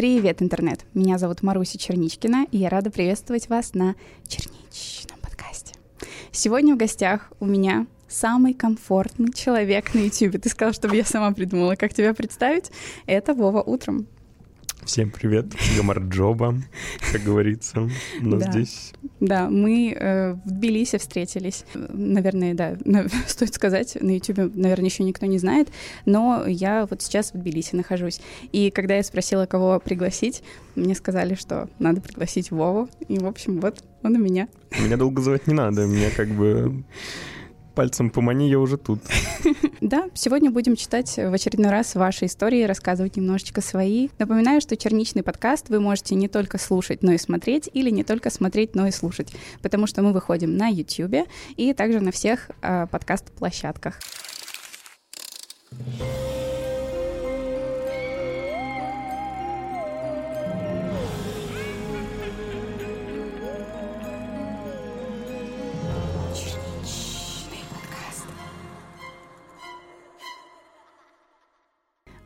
Привет, интернет! Меня зовут Маруся Черничкина, и я рада приветствовать вас на Черничном подкасте. Сегодня в гостях у меня самый комфортный человек на YouTube. Ты сказал, чтобы я сама придумала, как тебя представить. Это Вова утром. Всем привет, Гамарджоба, как говорится, у нас Да. здесь. Да, мы э, в Тбилиси встретились. Наверное, да, на- стоит сказать, на YouTube, наверное, еще никто не знает, но я вот сейчас в Тбилиси нахожусь. И когда я спросила, кого пригласить, мне сказали, что надо пригласить Вову. И, в общем, вот он у меня. Меня долго звать не надо, меня как бы пальцем помани, я уже тут. Да, сегодня будем читать в очередной раз ваши истории, рассказывать немножечко свои. Напоминаю, что черничный подкаст вы можете не только слушать, но и смотреть, или не только смотреть, но и слушать, потому что мы выходим на YouTube и также на всех э, подкаст-площадках.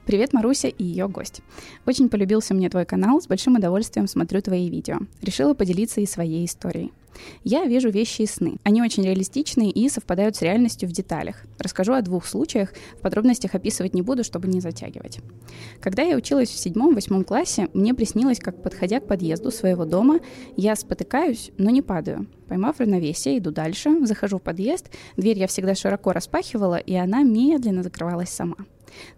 Привет, Маруся и ее гость. Очень полюбился мне твой канал, с большим удовольствием смотрю твои видео. Решила поделиться и своей историей. Я вижу вещи и сны. Они очень реалистичные и совпадают с реальностью в деталях. Расскажу о двух случаях, в подробностях описывать не буду, чтобы не затягивать. Когда я училась в седьмом-восьмом классе, мне приснилось, как, подходя к подъезду своего дома, я спотыкаюсь, но не падаю. Поймав равновесие, иду дальше, захожу в подъезд, дверь я всегда широко распахивала, и она медленно закрывалась сама.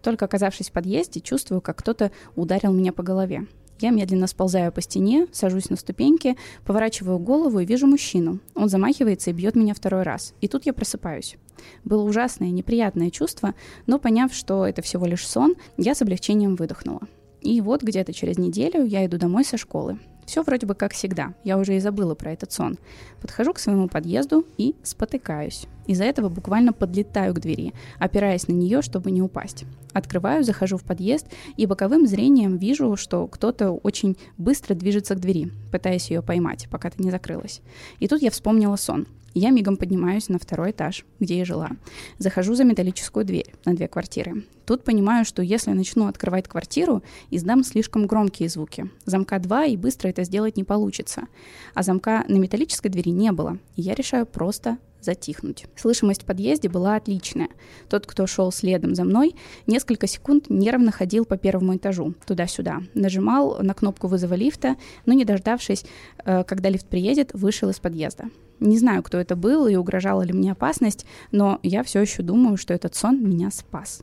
Только оказавшись в подъезде, чувствую, как кто-то ударил меня по голове. Я медленно сползаю по стене, сажусь на ступеньки, поворачиваю голову и вижу мужчину. Он замахивается и бьет меня второй раз. И тут я просыпаюсь. Было ужасное, неприятное чувство, но поняв, что это всего лишь сон, я с облегчением выдохнула. И вот где-то через неделю я иду домой со школы. Все вроде бы как всегда. Я уже и забыла про этот сон. Подхожу к своему подъезду и спотыкаюсь. Из-за этого буквально подлетаю к двери, опираясь на нее, чтобы не упасть. Открываю, захожу в подъезд и боковым зрением вижу, что кто-то очень быстро движется к двери, пытаясь ее поймать, пока та не закрылась. И тут я вспомнила сон. Я мигом поднимаюсь на второй этаж, где я жила. Захожу за металлическую дверь на две квартиры. Тут понимаю, что если начну открывать квартиру, издам слишком громкие звуки. Замка два, и быстро это сделать не получится. А замка на металлической двери не было. И я решаю просто затихнуть. Слышимость в подъезде была отличная. Тот, кто шел следом за мной, несколько секунд нервно ходил по первому этажу, туда-сюда. Нажимал на кнопку вызова лифта, но не дождавшись, э, когда лифт приедет, вышел из подъезда. Не знаю, кто это был и угрожала ли мне опасность, но я все еще думаю, что этот сон меня спас.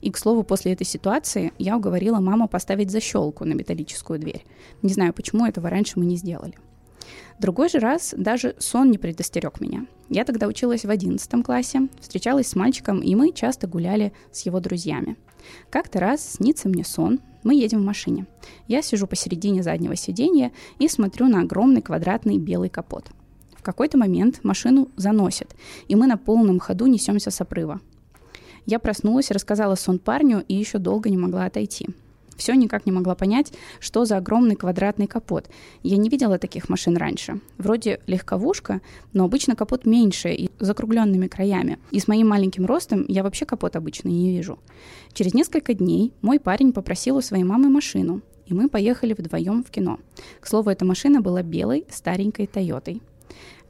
И, к слову, после этой ситуации я уговорила маму поставить защелку на металлическую дверь. Не знаю, почему этого раньше мы не сделали. Другой же раз даже сон не предостерег меня. Я тогда училась в 11 классе, встречалась с мальчиком, и мы часто гуляли с его друзьями. Как-то раз снится мне сон, мы едем в машине. Я сижу посередине заднего сиденья и смотрю на огромный квадратный белый капот. Какой-то момент машину заносит, и мы на полном ходу несемся с обрыва. Я проснулась, рассказала сон парню и еще долго не могла отойти. Все никак не могла понять, что за огромный квадратный капот. Я не видела таких машин раньше. Вроде легковушка, но обычно капот меньше и закругленными краями. И с моим маленьким ростом я вообще капот обычно не вижу. Через несколько дней мой парень попросил у своей мамы машину, и мы поехали вдвоем в кино. К слову, эта машина была белой, старенькой Тойотой.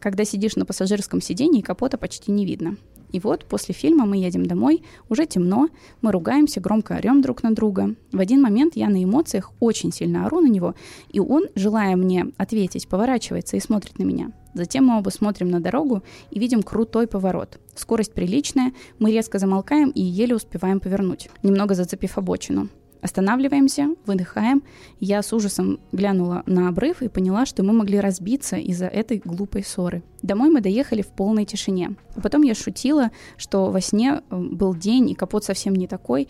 Когда сидишь на пассажирском сидении, капота почти не видно. И вот после фильма мы едем домой, уже темно, мы ругаемся, громко орем друг на друга. В один момент я на эмоциях очень сильно ору на него, и он, желая мне ответить, поворачивается и смотрит на меня. Затем мы оба смотрим на дорогу и видим крутой поворот. Скорость приличная, мы резко замолкаем и еле успеваем повернуть, немного зацепив обочину. Останавливаемся, выдыхаем. Я с ужасом глянула на обрыв и поняла, что мы могли разбиться из-за этой глупой ссоры. Домой мы доехали в полной тишине. А потом я шутила, что во сне э, был день и капот совсем не такой.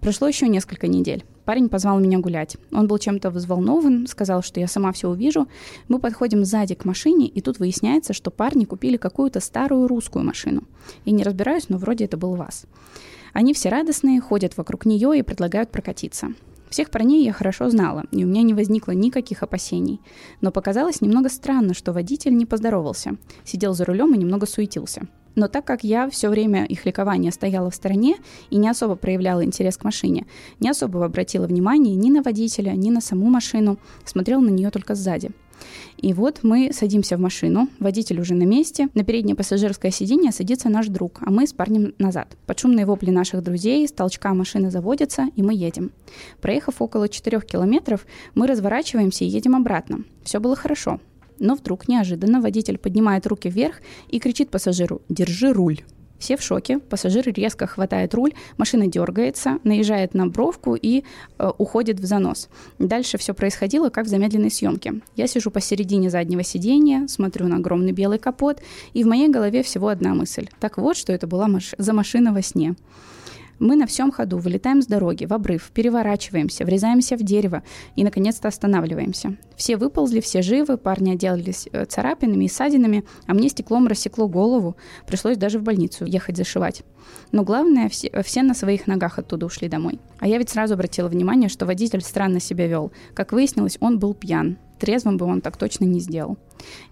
Прошло еще несколько недель. Парень позвал меня гулять. Он был чем-то взволнован, сказал, что я сама все увижу. Мы подходим сзади к машине, и тут выясняется, что парни купили какую-то старую русскую машину. Я не разбираюсь, но вроде это был ВАЗ. Они все радостные, ходят вокруг нее и предлагают прокатиться. Всех парней я хорошо знала, и у меня не возникло никаких опасений. Но показалось немного странно, что водитель не поздоровался, сидел за рулем и немного суетился. Но так как я все время их ликования стояла в стороне и не особо проявляла интерес к машине, не особо обратила внимания ни на водителя, ни на саму машину, смотрела на нее только сзади. И вот мы садимся в машину, водитель уже на месте, на переднее пассажирское сиденье садится наш друг, а мы с парнем назад. Под шумные вопли наших друзей, с толчка машины заводится, и мы едем. Проехав около 4 километров, мы разворачиваемся и едем обратно. Все было хорошо. Но вдруг неожиданно водитель поднимает руки вверх и кричит пассажиру «Держи руль». Все в шоке, пассажир резко хватает руль, машина дергается, наезжает на бровку и э, уходит в занос. Дальше все происходило как в замедленной съемке. Я сижу посередине заднего сиденья, смотрю на огромный белый капот, и в моей голове всего одна мысль. Так вот, что это была маш- за машина во сне. Мы на всем ходу вылетаем с дороги в обрыв, переворачиваемся, врезаемся в дерево и, наконец-то, останавливаемся. Все выползли, все живы, парни отделались э, царапинами и ссадинами, а мне стеклом рассекло голову. Пришлось даже в больницу ехать зашивать. Но главное, все, все на своих ногах оттуда ушли домой. А я ведь сразу обратила внимание, что водитель странно себя вел. Как выяснилось, он был пьян. Трезвым бы он так точно не сделал.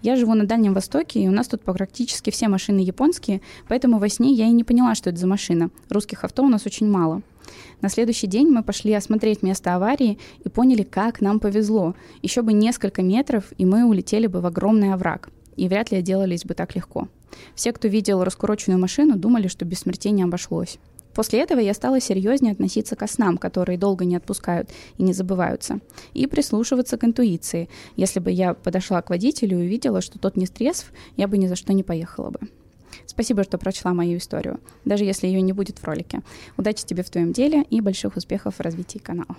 Я живу на Дальнем Востоке, и у нас тут практически все машины японские, поэтому во сне я и не поняла, что это за машина. Русских авто у нас очень мало. На следующий день мы пошли осмотреть место аварии и поняли, как нам повезло. Еще бы несколько метров, и мы улетели бы в огромный овраг. И вряд ли отделались бы так легко. Все, кто видел раскуроченную машину, думали, что без смертей не обошлось. После этого я стала серьезнее относиться к снам, которые долго не отпускают и не забываются, и прислушиваться к интуиции. Если бы я подошла к водителю и увидела, что тот не трезв, я бы ни за что не поехала бы. Спасибо, что прочла мою историю, даже если ее не будет в ролике. Удачи тебе в твоем деле и больших успехов в развитии канала.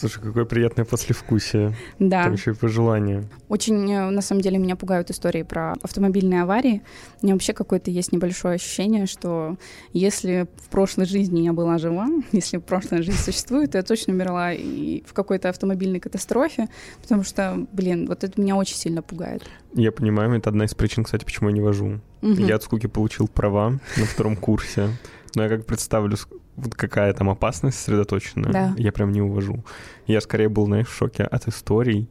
Слушай, какое приятное послевкусие. Да. Там еще и пожелания. Очень, э, на самом деле, меня пугают истории про автомобильные аварии. У меня вообще какое-то есть небольшое ощущение, что если в прошлой жизни я была жива, если прошлая жизнь существует, то я точно умерла и в какой-то автомобильной катастрофе, потому что, блин, вот это меня очень сильно пугает. Я понимаю, это одна из причин, кстати, почему я не вожу. Мгм. Я от скуки получил права на втором курсе. Но я как представлю, какая там опасность сосредоточена, Да. я прям не увожу. Я скорее был, знаешь, в шоке от историй,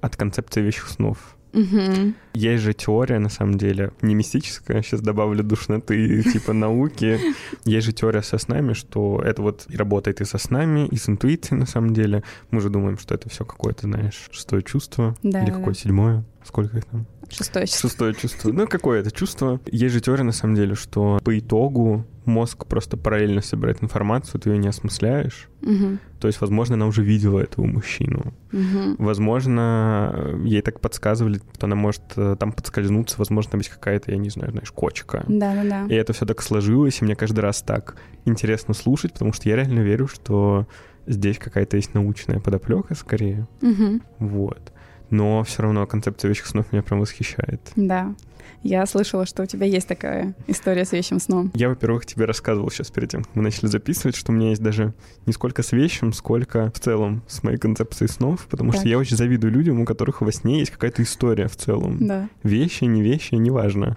от концепции вещих снов. Мгм. Есть же теория, на самом деле, не мистическая, сейчас добавлю душноты типа науки. Есть же теория со снами, что это вот работает и со снами, и с интуицией, на самом деле. Мы же думаем, что это все какое-то, знаешь, шестое чувство. Да, Или да, какое да. седьмое? Сколько их там? Шестое число. Шестое чувство. Ну, какое это чувство? Есть же теория, на самом деле, что по итогу мозг просто параллельно собирает информацию, ты ее не осмысляешь. Мгм. То есть, возможно, она уже видела этого мужчину. Мгм. Возможно, ей так подсказывали, что она может э, там подскользнуться, возможно, там есть какая-то, я не знаю, знаешь, кочка. Да-да-да. И это все так сложилось, и мне каждый раз так интересно слушать, потому что я реально верю, что здесь какая-то есть научная подоплека скорее. Мгм. Вот. Но все равно концепция вещих снов меня прям восхищает. Да. Я слышала, что у тебя есть такая история с вещим сном. Я, во-первых, тебе рассказывал сейчас перед тем, как мы начали записывать, что у меня есть даже не сколько с вещим, сколько в целом с моей концепцией снов, потому что Так. я очень завидую людям, у которых во сне есть какая-то история в целом. Да. Вещи, не вещи, неважно.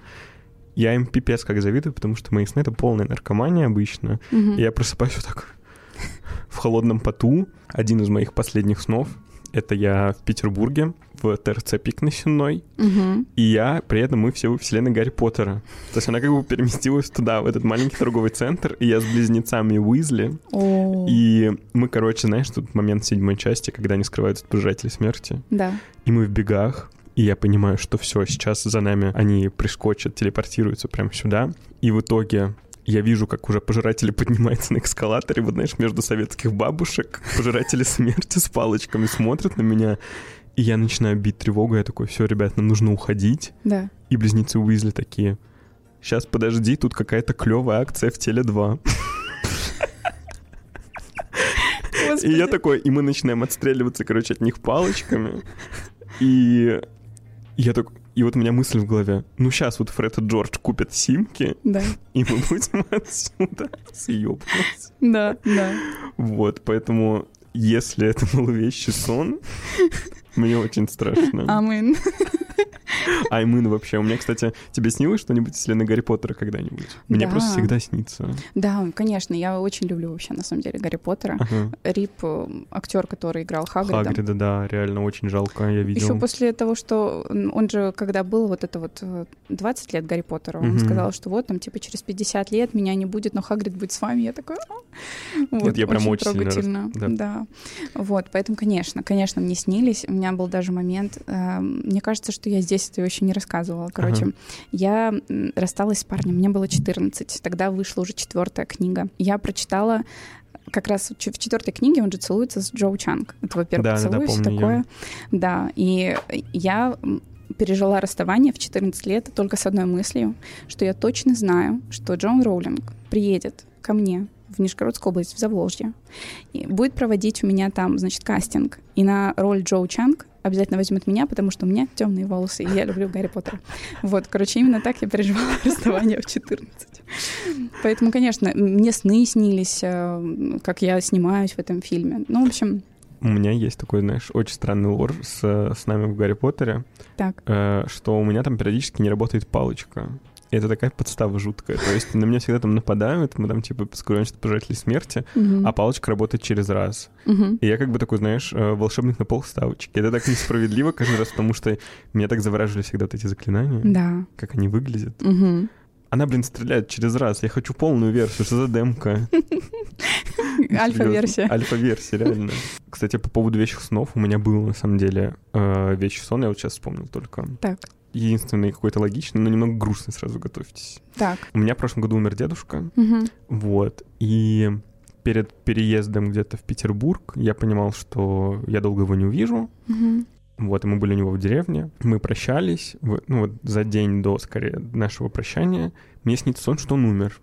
Я им пипец как завидую, потому что мои сны — это полная наркомания обычно. Мгм. И я просыпаюсь вот так в холодном поту. Один из моих последних снов — это я в Петербурге, в ТРЦ «Пик» на Сенной. Мгм. И я, при этом мы все во вселенной Гарри Поттера. То есть она как бы переместилась туда, в этот маленький торговый центр, и я с близнецами Уизли. О, И мы, короче, знаешь, тут момент седьмой части, когда они скрываются от пожирателей смерти. Да. И мы в бегах, и я понимаю, что все, сейчас за нами они прискочат, телепортируются прямо сюда. И в итоге я вижу, как уже пожиратели поднимаются на эскалаторе, вот знаешь, между советских бабушек. Пожиратели смерти с палочками смотрят на меня. И я начинаю бить тревогу, я такой, все, ребят, нам нужно уходить. Да. И близнецы Уизли такие, сейчас подожди, тут какая-то клевая акция в Теле 2. И я такой, и мы начинаем отстреливаться, короче, от них палочками. И я такой, и вот у меня мысль в голове, ну сейчас вот Фред и Джордж купят симки, Да. и мы будем отсюда съебываться. Да, да. Вот, поэтому, если это был вещий сон, мне очень страшно. Амин. Аймын вообще. У меня, кстати, тебе снилось что-нибудь из вселенной Гарри Поттера когда-нибудь? Мне Да. просто всегда снится. Да, конечно, я очень люблю вообще, на самом деле, Гарри Поттера. Ага. Рип, э, актер, который играл Хагрида. Хагрида, да, реально очень жалко, я видел. Еще после того, что он же, когда был вот это вот э, 20 лет Гарри Поттера, он Мгм. сказал, что вот там типа через 50 лет меня не будет, но Хагрид будет с вами. Я такой... «А». Вот, Нет, я прям очень рас- трогательно. да. Да. Вот, поэтому, конечно, конечно, мне снились. У меня был даже момент, э, мне кажется, что я здесь это еще не рассказывала. Короче, Ага. я рассталась с парнем, мне было 14, тогда вышла уже четвертая книга. Я прочитала как раз в четвертой книге он же целуется с Джоу Чанг. Это, во-первых, Да-да-да, поцелуй, все такое. Да, и я пережила расставание в 14 лет только с одной мыслью, что я точно знаю, что Джон Роулинг приедет ко мне в Нижегородскую область, в Заволжье, и будет проводить у меня там, значит, кастинг. И на роль Джоу Чанг обязательно возьмет меня, потому что у меня темные волосы, и я люблю Гарри Поттера. Вот, короче, именно так я переживала расставание в 14. Поэтому, конечно, мне сны снились, э, как я снимаюсь в этом фильме. Ну, в общем, У меня есть такой, знаешь, очень странный лор с, с нами в Гарри Поттере, так. э, что у меня там периодически не работает палочка. И это такая подстава жуткая. То есть на меня всегда там нападают, мы там типа скроемся от пожирателей смерти, а палочка работает через раз. И я как бы такой, знаешь, э, волшебник на полставочки. Это так несправедливо каждый раз, потому что меня так завораживали всегда вот эти заклинания, Да. как они выглядят. Мгм. Она, блин, стреляет через раз. Я хочу полную версию. Что за демка? Альфа-версия. Альфа-версия, реально. Кстати, по поводу вещих снов у меня был, на самом деле, э, вещий сон. Я вот сейчас вспомнил только. Так. Единственный какой-то логичный, но немного грустный, сразу готовьтесь. Так. У меня в прошлом году умер дедушка. Вот. И перед переездом где-то в Петербург я понимал, что я долго его не увижу. Вот, и мы были у него в деревне. Мы прощались. ну, вот за день до, скорее, нашего прощания. Мне снится сон, что он умер.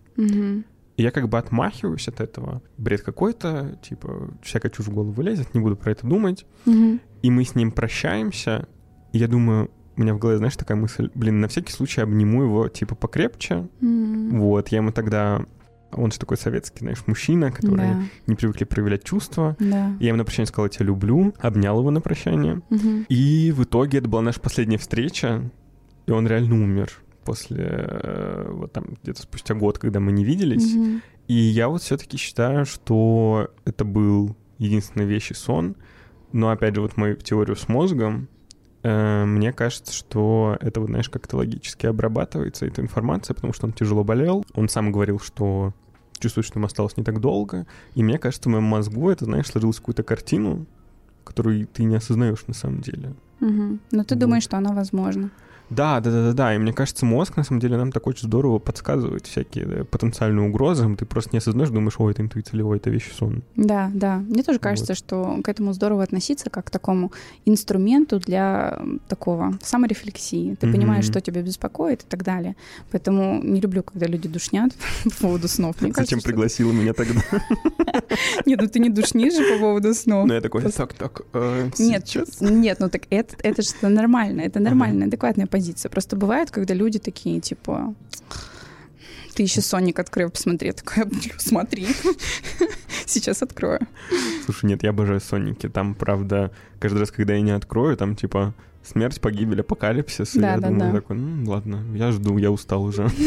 И я как бы отмахиваюсь от этого. Бред какой-то, типа, всякая чушь в голову лезет, не буду про это думать. Мгм. И мы с ним прощаемся. И я думаю, у меня в голове, знаешь, такая мысль, блин, на всякий случай обниму его, типа, покрепче. М. Вот, я ему тогда... Он же такой советский, знаешь, мужчина, который Да. не привыкли проявлять чувства. Да. Я ему на прощание сказал, я тебя люблю, обнял его на прощание. Мгм. И в итоге это была наша последняя встреча, и он реально умер после э, вот там где-то спустя год, когда мы не виделись. Мгм. И я вот все-таки считаю, что это был единственный вещий сон. Но опять же, вот мою теорию с мозгом, мне кажется, что это, вот, знаешь, как-то логически обрабатывается, эта информация, потому что он тяжело болел. Он сам говорил, что чувствует, что ему осталось не так долго. И мне кажется, в моем мозгу это, знаешь, сложилась какую-то картину, которую ты не осознаешь на самом деле. Мгм. Но ты Вот. думаешь, что оно возможно. Да, да, да, да, да. И мне кажется, мозг на самом деле нам так очень здорово подсказывает всякие да, потенциальные угрозы. Ты просто не осознаешь, думаешь, ой, это интуиция или ой, это вещий сон. Да, да. Мне тоже кажется, что к этому здорово относиться как к такому инструменту для такого саморефлексии. Ты Мгм. понимаешь, что тебя беспокоит и так далее. Поэтому не люблю, когда люди душнят по поводу снов. Мне Зачем кажется, пригласила меня тогда? Нет, ну ты не душнишь же по поводу снов. Ну, я такой, так, так, э, Нет, нет, ну так это, же нормально, это нормальная, адекватная позиция. Просто бывает, когда люди такие, типа, ты еще Соник открой, посмотри. Я такая, «Блин, смотри. Сейчас открою. Слушай, нет, я обожаю Соники. Там, правда, каждый раз, когда я не открою, там, типа, смерть, погибель, апокалипсис. и Да, я да, думаю да. такой, ну, ладно, я жду, я устал уже.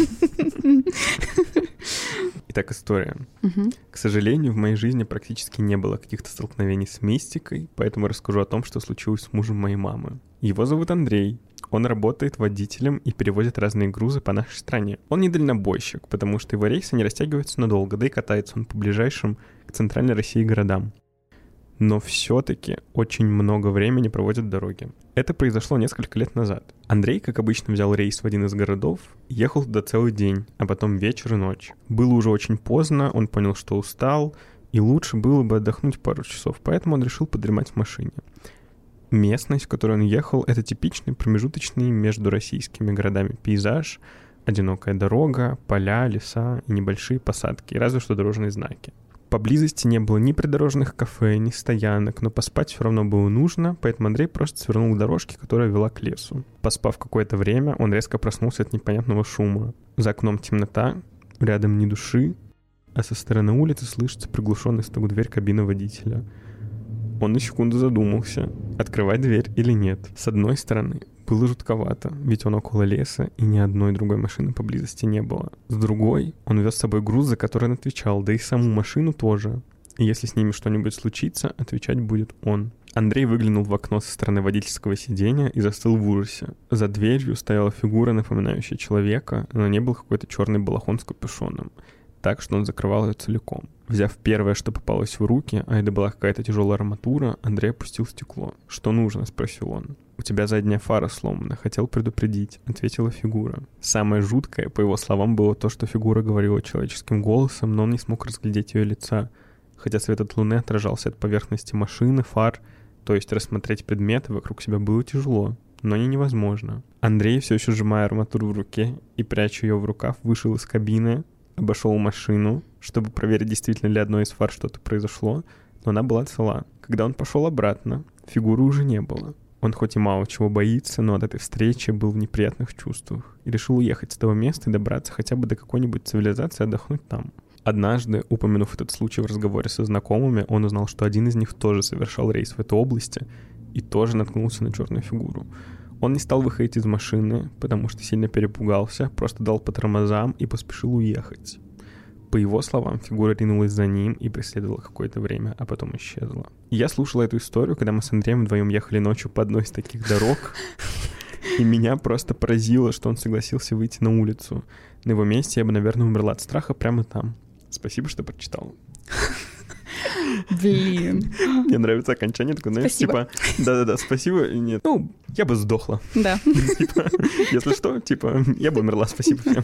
Итак, история. Мгм. К сожалению, в моей жизни практически не было каких-то столкновений с мистикой, поэтому расскажу о том, что случилось с мужем моей мамы. Его зовут Андрей. Он работает водителем и перевозит разные грузы по нашей стране. Он не дальнобойщик, потому что его рейсы не растягиваются надолго, да и катается он по ближайшим к центральной России городам. Но все-таки очень много времени проводит в дороге. Это произошло несколько лет назад. Андрей, как обычно, взял рейс в один из городов, ехал туда целый день, а потом вечер и ночь. Было уже очень поздно, он понял, что устал, и лучше было бы отдохнуть пару часов, поэтому он решил подремать в машине. Местность, в которой он ехал, это типичный промежуточный между российскими городами пейзаж, одинокая дорога, поля, леса и небольшие посадки, разве что дорожные знаки. Поблизости не было ни придорожных кафе, ни стоянок, но поспать все равно было нужно, поэтому Андрей просто свернул к дорожке, которая вела к лесу. Поспав какое-то время, он резко проснулся от непонятного шума. За окном темнота, рядом ни души, а со стороны улицы слышится приглушенный стук дверь кабины водителя. Он на секунду задумался, открывать дверь или нет. С одной стороны, Было жутковато, ведь он около леса, и ни одной другой машины поблизости не было. С другой, он вез с собой груз, за который он отвечал, да и саму машину тоже. И если с ними что-нибудь случится, отвечать будет он. Андрей выглянул в окно со стороны водительского сиденья и застыл в ужасе. За дверью стояла фигура, напоминающая человека, но не был какой-то черный балахон с капюшоном так, что он закрывал ее целиком. Взяв первое, что попалось в руки, а это была какая-то тяжелая арматура, Андрей опустил стекло. «Что нужно?» — спросил он. «У тебя задняя фара сломана, хотел предупредить», — ответила фигура. Самое жуткое, по его словам, было то, что фигура говорила человеческим голосом, но он не смог разглядеть ее лица, хотя свет от луны отражался от поверхности машины, фар, то есть рассмотреть предметы вокруг себя было тяжело, но не невозможно. Андрей, все еще сжимая арматуру в руке и пряча ее в рукав, вышел из кабины, обошел машину, чтобы проверить, действительно ли одной из фар что-то произошло, но она была цела. Когда он пошел обратно, фигуры уже не было. Он хоть и мало чего боится, но от этой встречи был в неприятных чувствах и решил уехать с того места и добраться хотя бы до какой-нибудь цивилизации отдохнуть там. Однажды, упомянув этот случай в разговоре со знакомыми, он узнал, что один из них тоже совершал рейс в этой области и тоже наткнулся на черную фигуру. Он не стал выходить из машины, потому что сильно перепугался, просто дал по тормозам и поспешил уехать. По его словам, фигура ринулась за ним и преследовала какое-то время, а потом исчезла. Я слушал эту историю, когда мы с Андреем вдвоем ехали ночью по одной из таких дорог, и меня просто поразило, что он согласился выйти на улицу. На его месте я бы, наверное, умерла от страха прямо там. Спасибо, что прочитал. Блин. Мне нравится окончание, такое, знаешь, Спасибо. типа, да-да-да, спасибо, нет, ну, я бы сдохла. Да. Типа, если что, типа, я бы умерла, спасибо всем.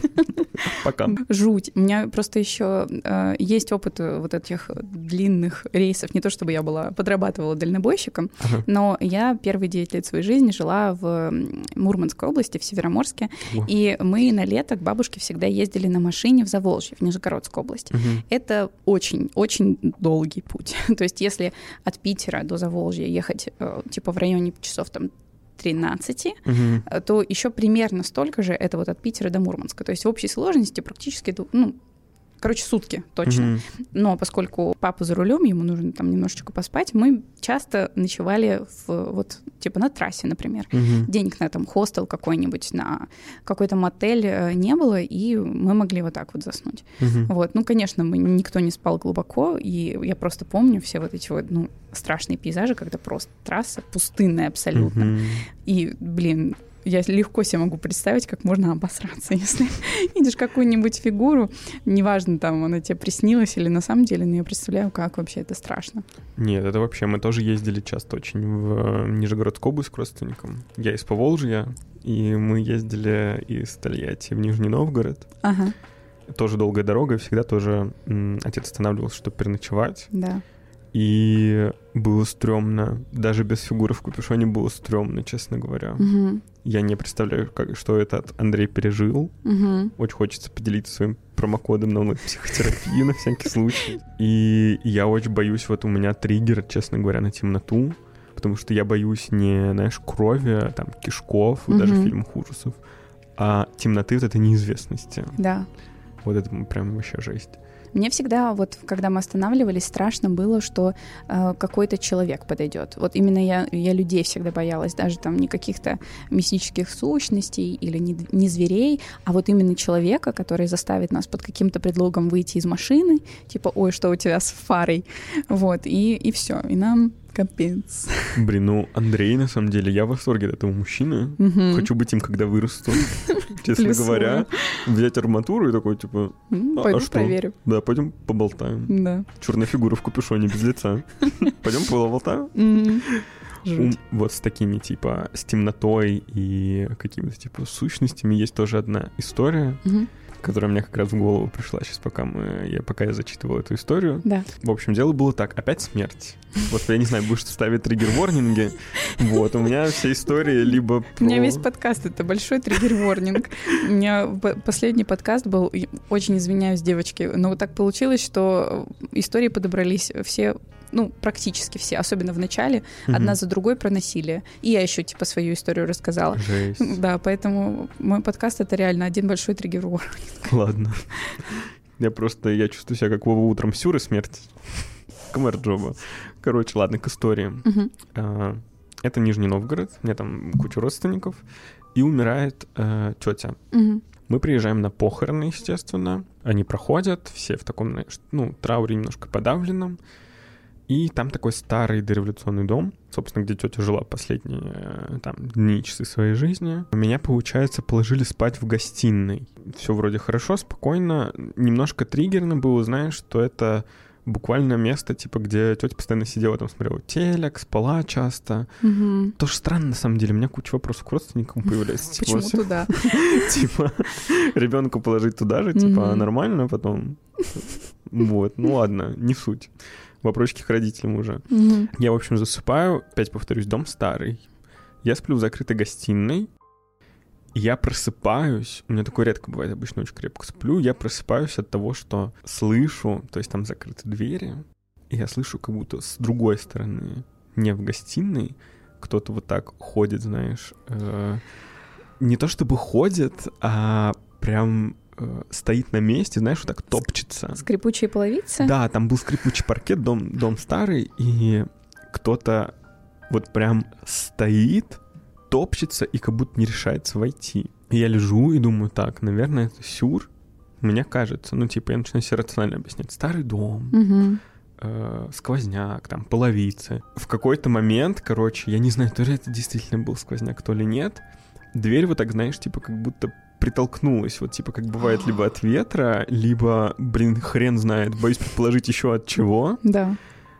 Пока. Жуть. У меня просто еще э, есть опыт э, вот этих длинных рейсов. Не то чтобы я была подрабатывала дальнобойщиком, Ага. но я первые 9 лет своей жизни жила в Мурманской области, в Североморске. О. И мы на лето к бабушке всегда ездили на машине в Заволжье, в Нижегородскую область. Это очень-очень долгий путь. То есть если от Питера до Заволжья ехать э, типа в районе часов там 13, Мгм. э, то еще примерно столько же это вот от Питера до Мурманска. То есть в общей сложности практически, ну, короче, сутки точно. Мгм. Но поскольку папа за рулем, ему нужно там немножечко поспать, мы часто ночевали в, вот, типа на трассе, например. Мгм. Денег на там хостел какой-нибудь, на какой-то мотель э, не было, и мы могли вот так вот заснуть. Мгм. Вот, ну, конечно, мы, никто не спал глубоко, и я просто помню все вот эти вот, ну, страшные пейзажи, когда просто трасса пустынная абсолютно. Мгм. И, блин, я легко себе могу представить, как можно обосраться, если видишь какую-нибудь фигуру, неважно, там она тебе приснилась или на самом деле, но я представляю, как вообще это страшно. Нет, это вообще, мы тоже ездили часто очень в э, Нижегородскую область к родственникам. Я из Поволжья, и мы ездили из Тольятти в Нижний Новгород. Ага, Тоже долгая дорога, и всегда тоже м, отец останавливался, чтобы переночевать. да. И было стрёмно. Даже без фигуры в капюшоне было стрёмно, честно говоря. Мгм, Я не представляю, как, что этот Андрей пережил. мгм. Очень хочется поделиться своим промокодом на онлайн-психотерапию на всякий случай. И я очень боюсь, вот у меня триггер, честно говоря, на темноту. Потому что я боюсь не, знаешь, крови, а там, кишков, и даже фильмов ужасов, а темноты вот этой неизвестности. Да. Вот это прям вообще жесть. Мне всегда, вот когда мы останавливались, страшно было, что э, какой-то человек подойдет. Вот именно я, я людей всегда боялась, даже там не каких-то мистических сущностей или не, не зверей, а вот именно человека, который заставит нас под каким-то предлогом выйти из машины, типа, ой, что у тебя с фарой, вот, и, и все, и нам капец. Блин, ну Андрей, на самом деле, я в восторге от этого мужчины. Мгм. Хочу быть им, когда вырасту. Честно Плюсую. говоря, взять арматуру и такой, типа, А- а Пойду что? проверю. да, пойдем поболтаем. Да. Черная фигура в капюшоне без лица. Пойдем поболтаем. Жуть. Вот с такими, типа, с темнотой и какими-то, типа, сущностями есть тоже одна история, Мгм. Которая мне как раз в голову пришла сейчас, пока мы, я, пока я зачитывал эту историю. Да. В общем, дело было так. Опять смерть. Вот я не знаю, будешь ставить триггер-ворнинги. Вот, у меня вся история либо У меня про- весь подкаст это большой триггер-ворнинг. У меня последний подкаст был, очень извиняюсь, девочки, но так получилось, что истории подобрались все ну, практически все, особенно в начале, Мгм. одна за другой про насилие. И я еще, типа, свою историю рассказала. Жесть. Да, поэтому мой подкаст — это реально один большой триггер Ладно. Я просто, я чувствую себя как Вова утром сюры смерть. Комар Джоба. Короче, ладно, к истории. А, Это Нижний Новгород, у меня там куча родственников, и умирает э, тетя. Мгм. Мы приезжаем на похороны, естественно. Они проходят, все в таком, ну, трауре немножко подавленном. И там такой старый дореволюционный дом, собственно, где тетя жила последние э, там дни, часы своей жизни. Меня, получается, положили спать в гостиной. Все вроде хорошо, спокойно. Немножко триггерно было, знаешь, что это буквально место, типа, где тетя постоянно сидела, там смотрела телек, спала часто. Мгм. Тоже странно, на самом деле. У меня куча вопросов к родственникам появляется. Типа, Почему туда? типа, ребенка положить туда же, типа, а нормально потом. Вот, ну ладно, не суть. Вопросики к родителям уже. Я, в общем, засыпаю, опять повторюсь, дом старый. Я сплю в закрытой гостиной. Я просыпаюсь, у меня такое редко бывает, обычно очень крепко сплю, я просыпаюсь от того, что слышу, то есть там закрыты двери, и я слышу как будто с другой стороны, не в гостиной, кто-то вот так ходит, знаешь, э, не то чтобы ходит, а прям э, стоит на месте, знаешь, вот так топчется. Скрипучие половицы? Да, там был скрипучий паркет, дом, дом старый, и кто-то вот прям стоит, топчется и как будто не решается войти. И я лежу и думаю, так, наверное, это сюр. Мне кажется, ну, типа, я начинаю себе рационально объяснять. Старый дом, Мгм. э, сквозняк, там, половицы. В какой-то момент, короче, я не знаю, то ли это действительно был сквозняк, то ли нет, дверь вот так, знаешь, типа, как будто притолкнулась, вот типа как бывает либо от ветра, либо, блин, хрен знает, боюсь предположить еще от чего, Да.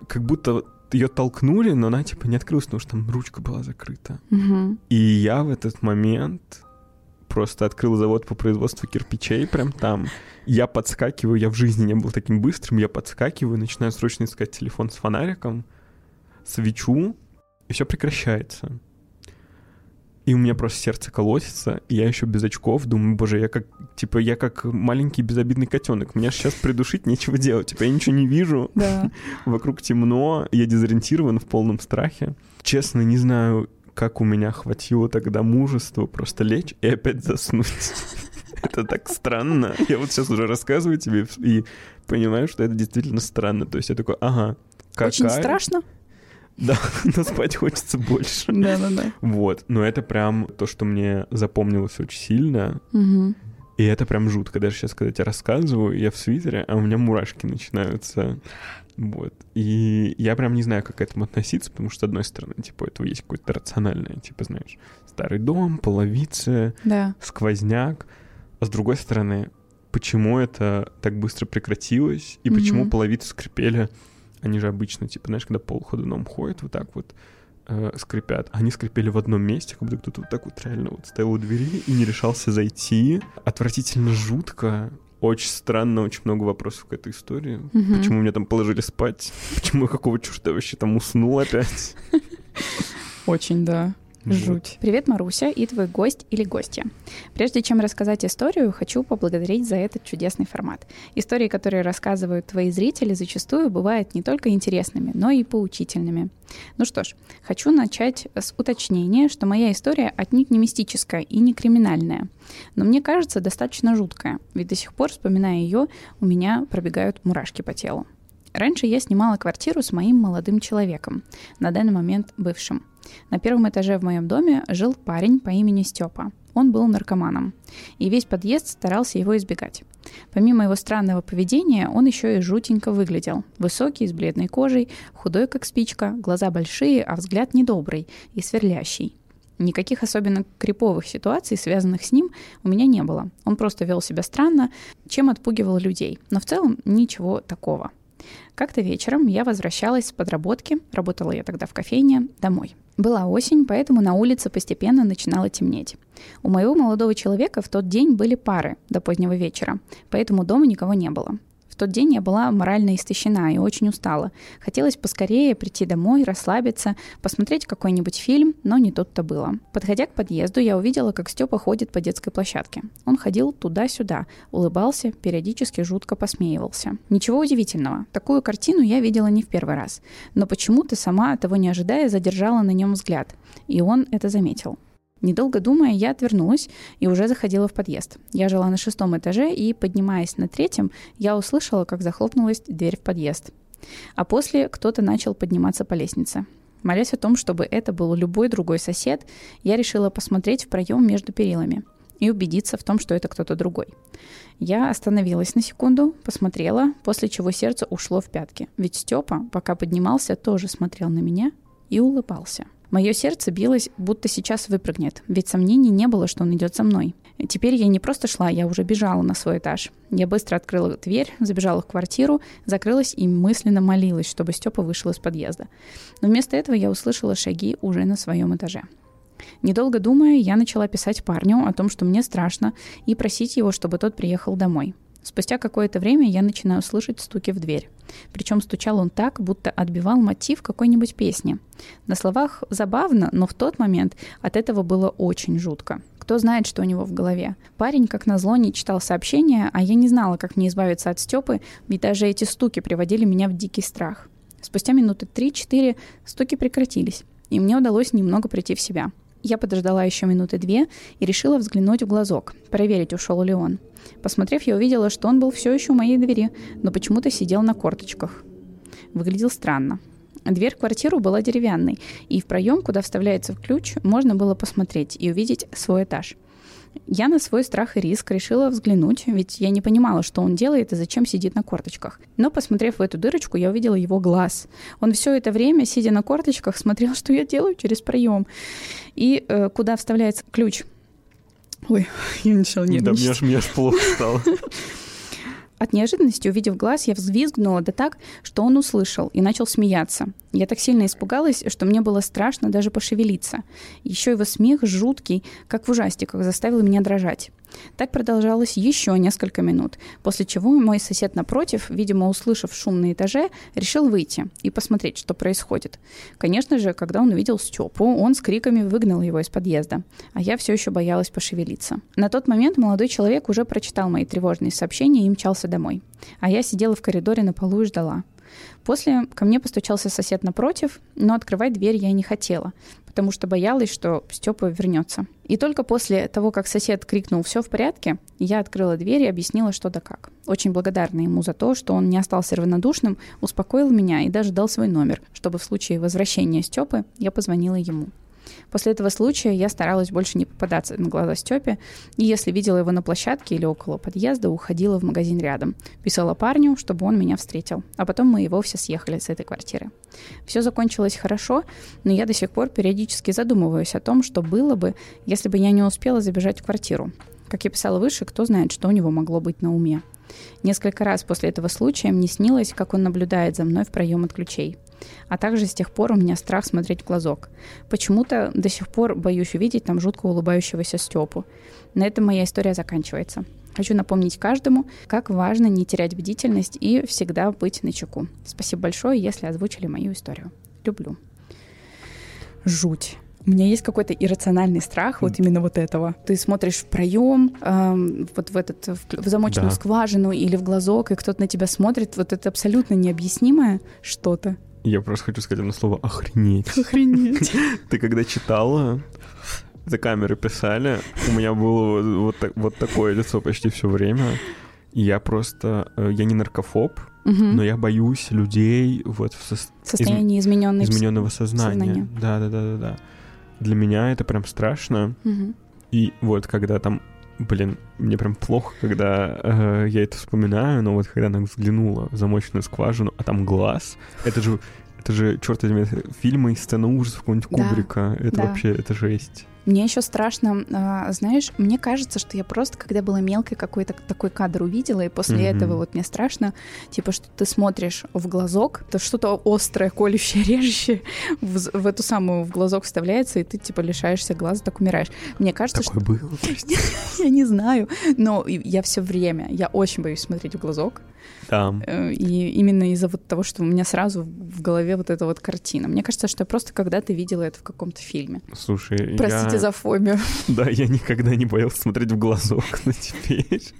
как будто ее толкнули, но она типа не открылась, потому что там ручка была закрыта. Мгм. И я в этот момент просто открыл завод по производству кирпичей прям там. Я подскакиваю, я в жизни не был таким быстрым, я подскакиваю, начинаю срочно искать телефон с фонариком, свечу, и все прекращается. И у меня просто сердце колотится, и я еще без очков думаю, боже, я как, типа, я как маленький безобидный котенок, меня сейчас придушить нечего делать, типа, я ничего не вижу, Да. вокруг темно, я дезориентирован в полном страхе. Честно, не знаю, как у меня хватило тогда мужества просто лечь и опять заснуть. Это так странно. Я вот сейчас уже рассказываю тебе и понимаю, что это действительно странно. То есть я такой, ага, Очень какая- страшно? Да, но спать хочется больше. Да-да-да. Вот, но это прям то, что мне запомнилось очень сильно. И это прям жутко. Даже сейчас, когда я тебе рассказываю, я в свитере, а у меня мурашки начинаются. Вот. И я прям не знаю, как к этому относиться, потому что, с одной стороны, типа, этого есть какое-то рациональное, типа, знаешь, старый дом, половицы, Да. сквозняк. А с другой стороны, почему это так быстро прекратилось, и почему Мгм. половицы скрипели, они же обычно, типа, знаешь, когда пол ходуном ходит, вот так вот э, скрипят. Они скрипели в одном месте, как будто кто-то вот так вот реально вот стоял у двери и не решался зайти. Отвратительно жутко. Очень странно, очень много вопросов к этой истории. Мгм. Почему меня там положили спать? Почему я какого черта вообще там уснул опять? Очень, да. Жуть. Привет, Маруся и твой гость или гостья. Прежде чем рассказать историю, хочу поблагодарить за этот чудесный формат. Истории, которые рассказывают твои зрители, зачастую бывают не только интересными, но и поучительными. Ну что ж, хочу начать с уточнения, что моя история отнюдь не мистическая и не криминальная. Но мне кажется, достаточно жуткая, ведь до сих пор, вспоминая ее, у меня пробегают мурашки по телу. Раньше я снимала квартиру с моим молодым человеком, на данный момент бывшим. На первом этаже в моем доме жил парень по имени Степа. Он был наркоманом, и весь подъезд старался его избегать. Помимо его странного поведения, он еще и жутенько выглядел. Высокий, с бледной кожей, худой как спичка, глаза большие, а взгляд недобрый и сверлящий. Никаких особенно криповых ситуаций, связанных с ним, у меня не было. Он просто вел себя странно, чем отпугивал людей. Но в целом ничего такого. Как-то вечером я возвращалась с подработки, работала я тогда в кофейне, домой. Была осень, поэтому на улице постепенно начинало темнеть. У моего молодого человека в тот день были пары до позднего вечера, поэтому дома никого не было. Тот день я была морально истощена и очень устала. Хотелось поскорее прийти домой, расслабиться, посмотреть какой-нибудь фильм, но не тут-то было. Подходя к подъезду, я увидела, как Степа ходит по детской площадке. Он ходил туда-сюда, улыбался, периодически жутко посмеивался. Ничего удивительного. Такую картину я видела не в первый раз. Но почему-то сама, того не ожидая, задержала на нем взгляд. И он это заметил. Недолго думая, я отвернулась и уже заходила в подъезд. Я жила на шестом этаже, и, поднимаясь на третьем, я услышала, как захлопнулась дверь в подъезд. А после кто-то начал подниматься по лестнице. Молясь о том, чтобы это был любой другой сосед, я решила посмотреть в проем между перилами и убедиться в том, что это кто-то другой. Я остановилась на секунду, посмотрела, после чего сердце ушло в пятки. Ведь Степа, пока поднимался, тоже смотрел на меня и улыбался. Мое сердце билось, будто сейчас выпрыгнет, ведь сомнений не было, что он идет со мной. Теперь я не просто шла, я уже бежала на свой этаж. Я быстро открыла дверь, забежала в квартиру, закрылась и мысленно молилась, чтобы Степа вышел из подъезда. Но вместо этого я услышала шаги уже на своем этаже. Недолго думая, я начала писать парню о том, что мне страшно, и просить его, чтобы тот приехал домой. Спустя какое-то время я начинаю слышать стуки в дверь. Причем стучал он так, будто отбивал мотив какой-нибудь песни. На словах забавно, но в тот момент от этого было очень жутко. Кто знает, что у него в голове. Парень, как назло, не читал сообщения, а я не знала, как мне избавиться от Степы, ведь даже эти стуки приводили меня в дикий страх. Спустя минуты 3-4 стуки прекратились, и мне удалось немного прийти в себя. Я подождала еще минуты две и решила взглянуть в глазок, проверить, ушел ли он. Посмотрев, я увидела, что он был все еще у моей двери, но почему-то сидел на корточках. Выглядел странно. Дверь в квартиру была деревянной, и в проем, куда вставляется ключ, можно было посмотреть и увидеть свой этаж – я на свой страх и риск решила взглянуть, ведь я не понимала, что он делает и зачем сидит на корточках. Но, посмотрев в эту дырочку, я увидела его глаз. Он все это время, сидя на корточках, смотрел, что я делаю через проем. И э, куда вставляется ключ. Ой, я начала нервничать. Да, мне аж, мне аж плохо стало. От неожиданности, увидев глаз, я взвизгнула да так, что он услышал и начал смеяться. Я так сильно испугалась, что мне было страшно даже пошевелиться. Еще его смех жуткий, как в ужастиках, заставил меня дрожать. Так продолжалось еще несколько минут, после чего мой сосед напротив, видимо, услышав шум на этаже, решил выйти и посмотреть, что происходит. Конечно же, когда он увидел Степу, он с криками выгнал его из подъезда, а я все еще боялась пошевелиться. На тот момент молодой человек уже прочитал мои тревожные сообщения и мчался домой. А я сидела в коридоре на полу и ждала. После ко мне постучался сосед напротив, но открывать дверь я не хотела, потому что боялась, что Степа вернется. И только после того, как сосед крикнул «все в порядке», я открыла дверь и объяснила, что да как. Очень благодарна ему за то, что он не остался равнодушным, успокоил меня и даже дал свой номер, чтобы в случае возвращения Степы я позвонила ему. После этого случая я старалась больше не попадаться на глаза Степе, и если видела его на площадке или около подъезда, уходила в магазин рядом. Писала парню, чтобы он меня встретил. А потом мы и вовсе съехали с этой квартиры. Все закончилось хорошо, но я до сих пор периодически задумываюсь о том, что было бы, если бы я не успела забежать в квартиру. Как я писала выше, кто знает, что у него могло быть на уме. Несколько раз после этого случая мне снилось, как он наблюдает за мной в проем от ключей. А также с тех пор у меня страх смотреть в глазок. Почему-то до сих пор боюсь увидеть там жутко улыбающегося Степу. На этом моя история заканчивается. Хочу напомнить каждому, как важно не терять бдительность и всегда быть на чеку. Спасибо большое, если озвучили мою историю. Люблю. Жуть. У меня есть какой-то иррациональный страх вот именно вот этого. Ты смотришь в проем, эм, вот в этот в, в замоченную да. скважину или в глазок, и кто-то на тебя смотрит. Вот это абсолютно необъяснимое что-то. Я просто хочу сказать одно слово «охренеть». Охренеть. Ты когда читала, за камеры писали, у меня было вот, так, вот такое лицо почти все время. Я просто... Э, я не наркофоб, угу. но я боюсь людей вот в со... состоянии изм... измененной измененного сознания. Да, да, да, да, да. Для меня это прям страшно. Угу. И вот когда там Блин, мне прям плохо, когда э, я это вспоминаю, но вот когда она взглянула в замоченную скважину, а там глаз, это же, это же, черт возьми, фильмы и сцена ужасов какого-нибудь да, Кубрика, это да. вообще, это жесть. Мне еще страшно, а, знаешь, мне кажется, что я просто, когда была мелкой, какой-то такой кадр увидела, и после mm-hmm. этого вот мне страшно, типа, что ты смотришь в глазок, то что-то острое, колющее, режущее в, в эту самую в глазок вставляется, и ты, типа, лишаешься глаза, так умираешь. Мне кажется, Такое что... было, Я не знаю, но я все время, я очень боюсь смотреть в глазок. Там. Э, и именно из-за вот того, что у меня сразу в голове вот эта вот картина. Мне кажется, что я просто когда-то видела это в каком-то фильме. Слушай, Простите я... за фобию. Да, я никогда не боялся смотреть в глазок, но теперь...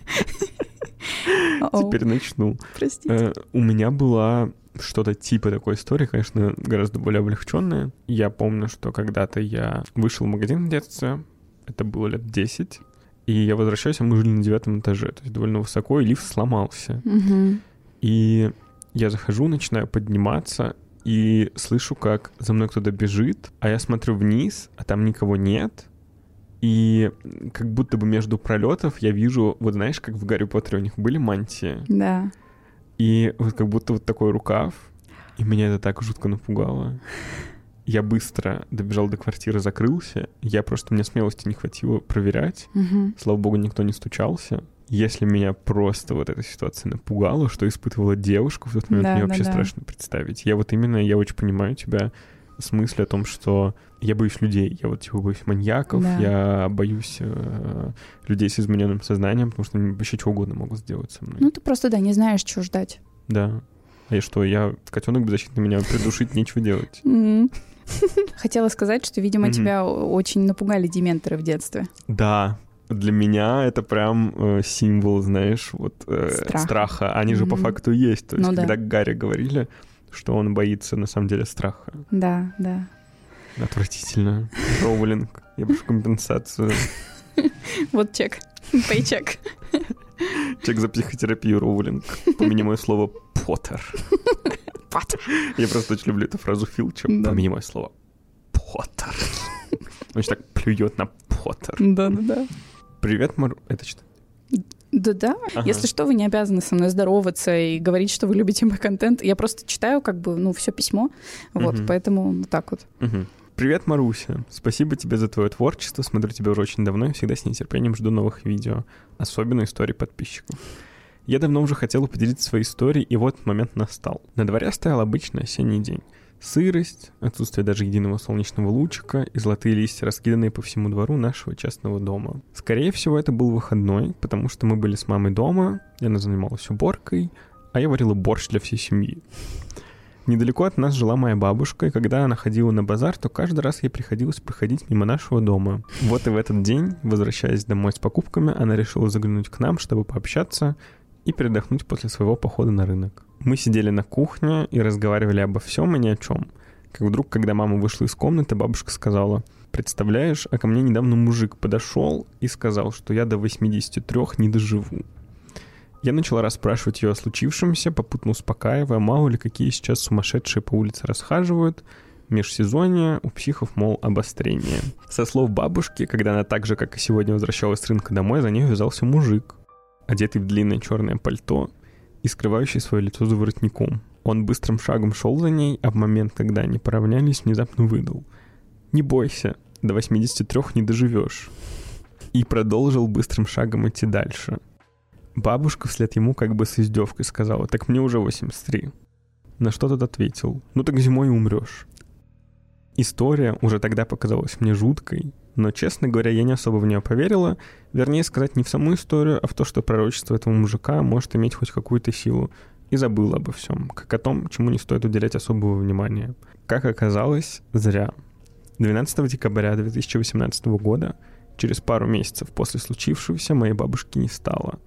Теперь начну. Простите. Э, у меня была что-то типа такой истории, конечно, гораздо более облегченная. Я помню, что когда-то я вышел в магазин в детстве, это было лет 10, и я возвращаюсь, а мы жили на девятом этаже, то есть довольно высоко, и лифт сломался. Угу. И я захожу, начинаю подниматься, и слышу, как за мной кто-то бежит, а я смотрю вниз, а там никого нет. И как будто бы между пролетов я вижу, вот знаешь, как в Гарри Поттере у них были мантии. Да. И вот как будто вот такой рукав, и меня это так жутко напугало. Я быстро добежал до квартиры, закрылся. Я просто, мне смелости не хватило проверять. Мгм. Слава богу, никто не стучался. Если меня просто вот эта ситуация напугала, что испытывала девушка в тот момент, Да, мне да, вообще да. страшно представить. Я вот именно, я очень понимаю тебя с мыслью о том, что я боюсь людей. Я вот типа боюсь маньяков, Да. я боюсь э, людей с измененным сознанием, потому что они вообще что угодно могут сделать со мной. Ну, ты просто, да, не знаешь, что ждать. Да. А я что, я котенок беззащитный, меня придушить нечего делать. Хотела сказать, что, видимо, тебя очень напугали дементоры в детстве. Да, для меня это прям э, символ, знаешь, вот э, Страха. страха. Они же по факту есть. То есть, Ну да. когда Гарри говорили, что он боится на самом деле страха. Да, да. Отвратительно. Роулинг. Я прошу компенсацию. Вот чек. Пейчек. Чек за психотерапию Роулинг. Помяни мое слово Поттер. Поттер. Я просто очень люблю эту фразу Филча. Да. Помяни мое слово Поттер. Он же так плюет на Поттер. Да-да-да. Привет, Мару. Это что? Да-да. Ага. Если что, вы не обязаны со мной здороваться и говорить, что вы любите мой контент. Я просто читаю, как бы, ну, все письмо. Вот, Мгм. поэтому вот так вот. Мгм. Привет, Маруся. Спасибо тебе за твое творчество. Смотрю тебя уже очень давно и всегда с нетерпением жду новых видео. Особенно истории подписчиков. Я давно уже хотела поделиться своей историей, и вот момент настал. На дворе стоял обычный осенний день. Сырость, отсутствие даже единого солнечного лучика и золотые листья, раскиданные по всему двору нашего частного дома. Скорее всего, это был выходной, потому что мы были с мамой дома, она занималась уборкой, а я варила борщ для всей семьи. Недалеко от нас жила моя бабушка, и когда она ходила на базар, то каждый раз ей приходилось проходить мимо нашего дома. Вот и в этот день, возвращаясь домой с покупками, она решила заглянуть к нам, чтобы пообщаться и передохнуть после своего похода на рынок. Мы сидели на кухне и разговаривали обо всем и ни о чем. Как вдруг, когда мама вышла из комнаты, бабушка сказала, «Представляешь, а ко мне недавно мужик подошел и сказал, что я до 83 не доживу». Я начала расспрашивать ее о случившемся, попутно успокаивая, мало ли какие сейчас сумасшедшие по улице расхаживают. Межсезонье, у психов, мол, обострение. Со слов бабушки, когда она так же, как и сегодня, возвращалась с рынка домой, за ней вязался мужик, одетый в длинное черное пальто и скрывающий свое лицо за воротником. Он быстрым шагом шел за ней, а в момент, когда они поравнялись, внезапно выдал. «Не бойся, до 83 не доживешь». И продолжил быстрым шагом идти дальше. Бабушка вслед ему как бы с издевкой сказала, так мне уже 83. На что тот ответил, ну так зимой умрешь. История уже тогда показалась мне жуткой, но, честно говоря, я не особо в нее поверила. Вернее сказать, не в саму историю, а в то, что пророчество этого мужика может иметь хоть какую-то силу. И забыла обо всем, как о том, чему не стоит уделять особого внимания. Как оказалось, зря. 12 декабря 2018 года, через пару месяцев после случившегося, моей бабушки не стало.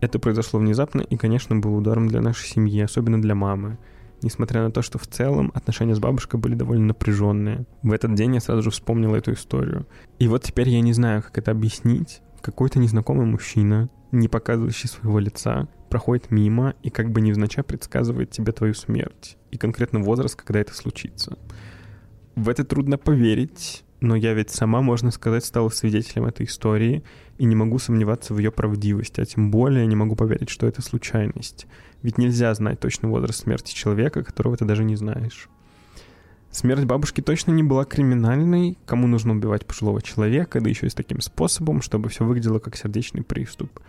Это произошло внезапно и, конечно, был ударом для нашей семьи, особенно для мамы. Несмотря на то, что в целом отношения с бабушкой были довольно напряженные. В этот день я сразу же вспомнил эту историю. И вот теперь я не знаю, как это объяснить. Какой-то незнакомый мужчина, не показывающий своего лица, проходит мимо и как бы невзначай предсказывает тебе твою смерть. И конкретно возраст, когда это случится. В это трудно поверить, но я ведь сама, можно сказать, стала свидетелем этой истории и не могу сомневаться в ее правдивости, а тем более не могу поверить, что это случайность. Ведь нельзя знать точный возраст смерти человека, которого ты даже не знаешь. Смерть бабушки точно не была криминальной. Кому нужно убивать пожилого человека, да еще и с таким способом, чтобы все выглядело как сердечный приступ.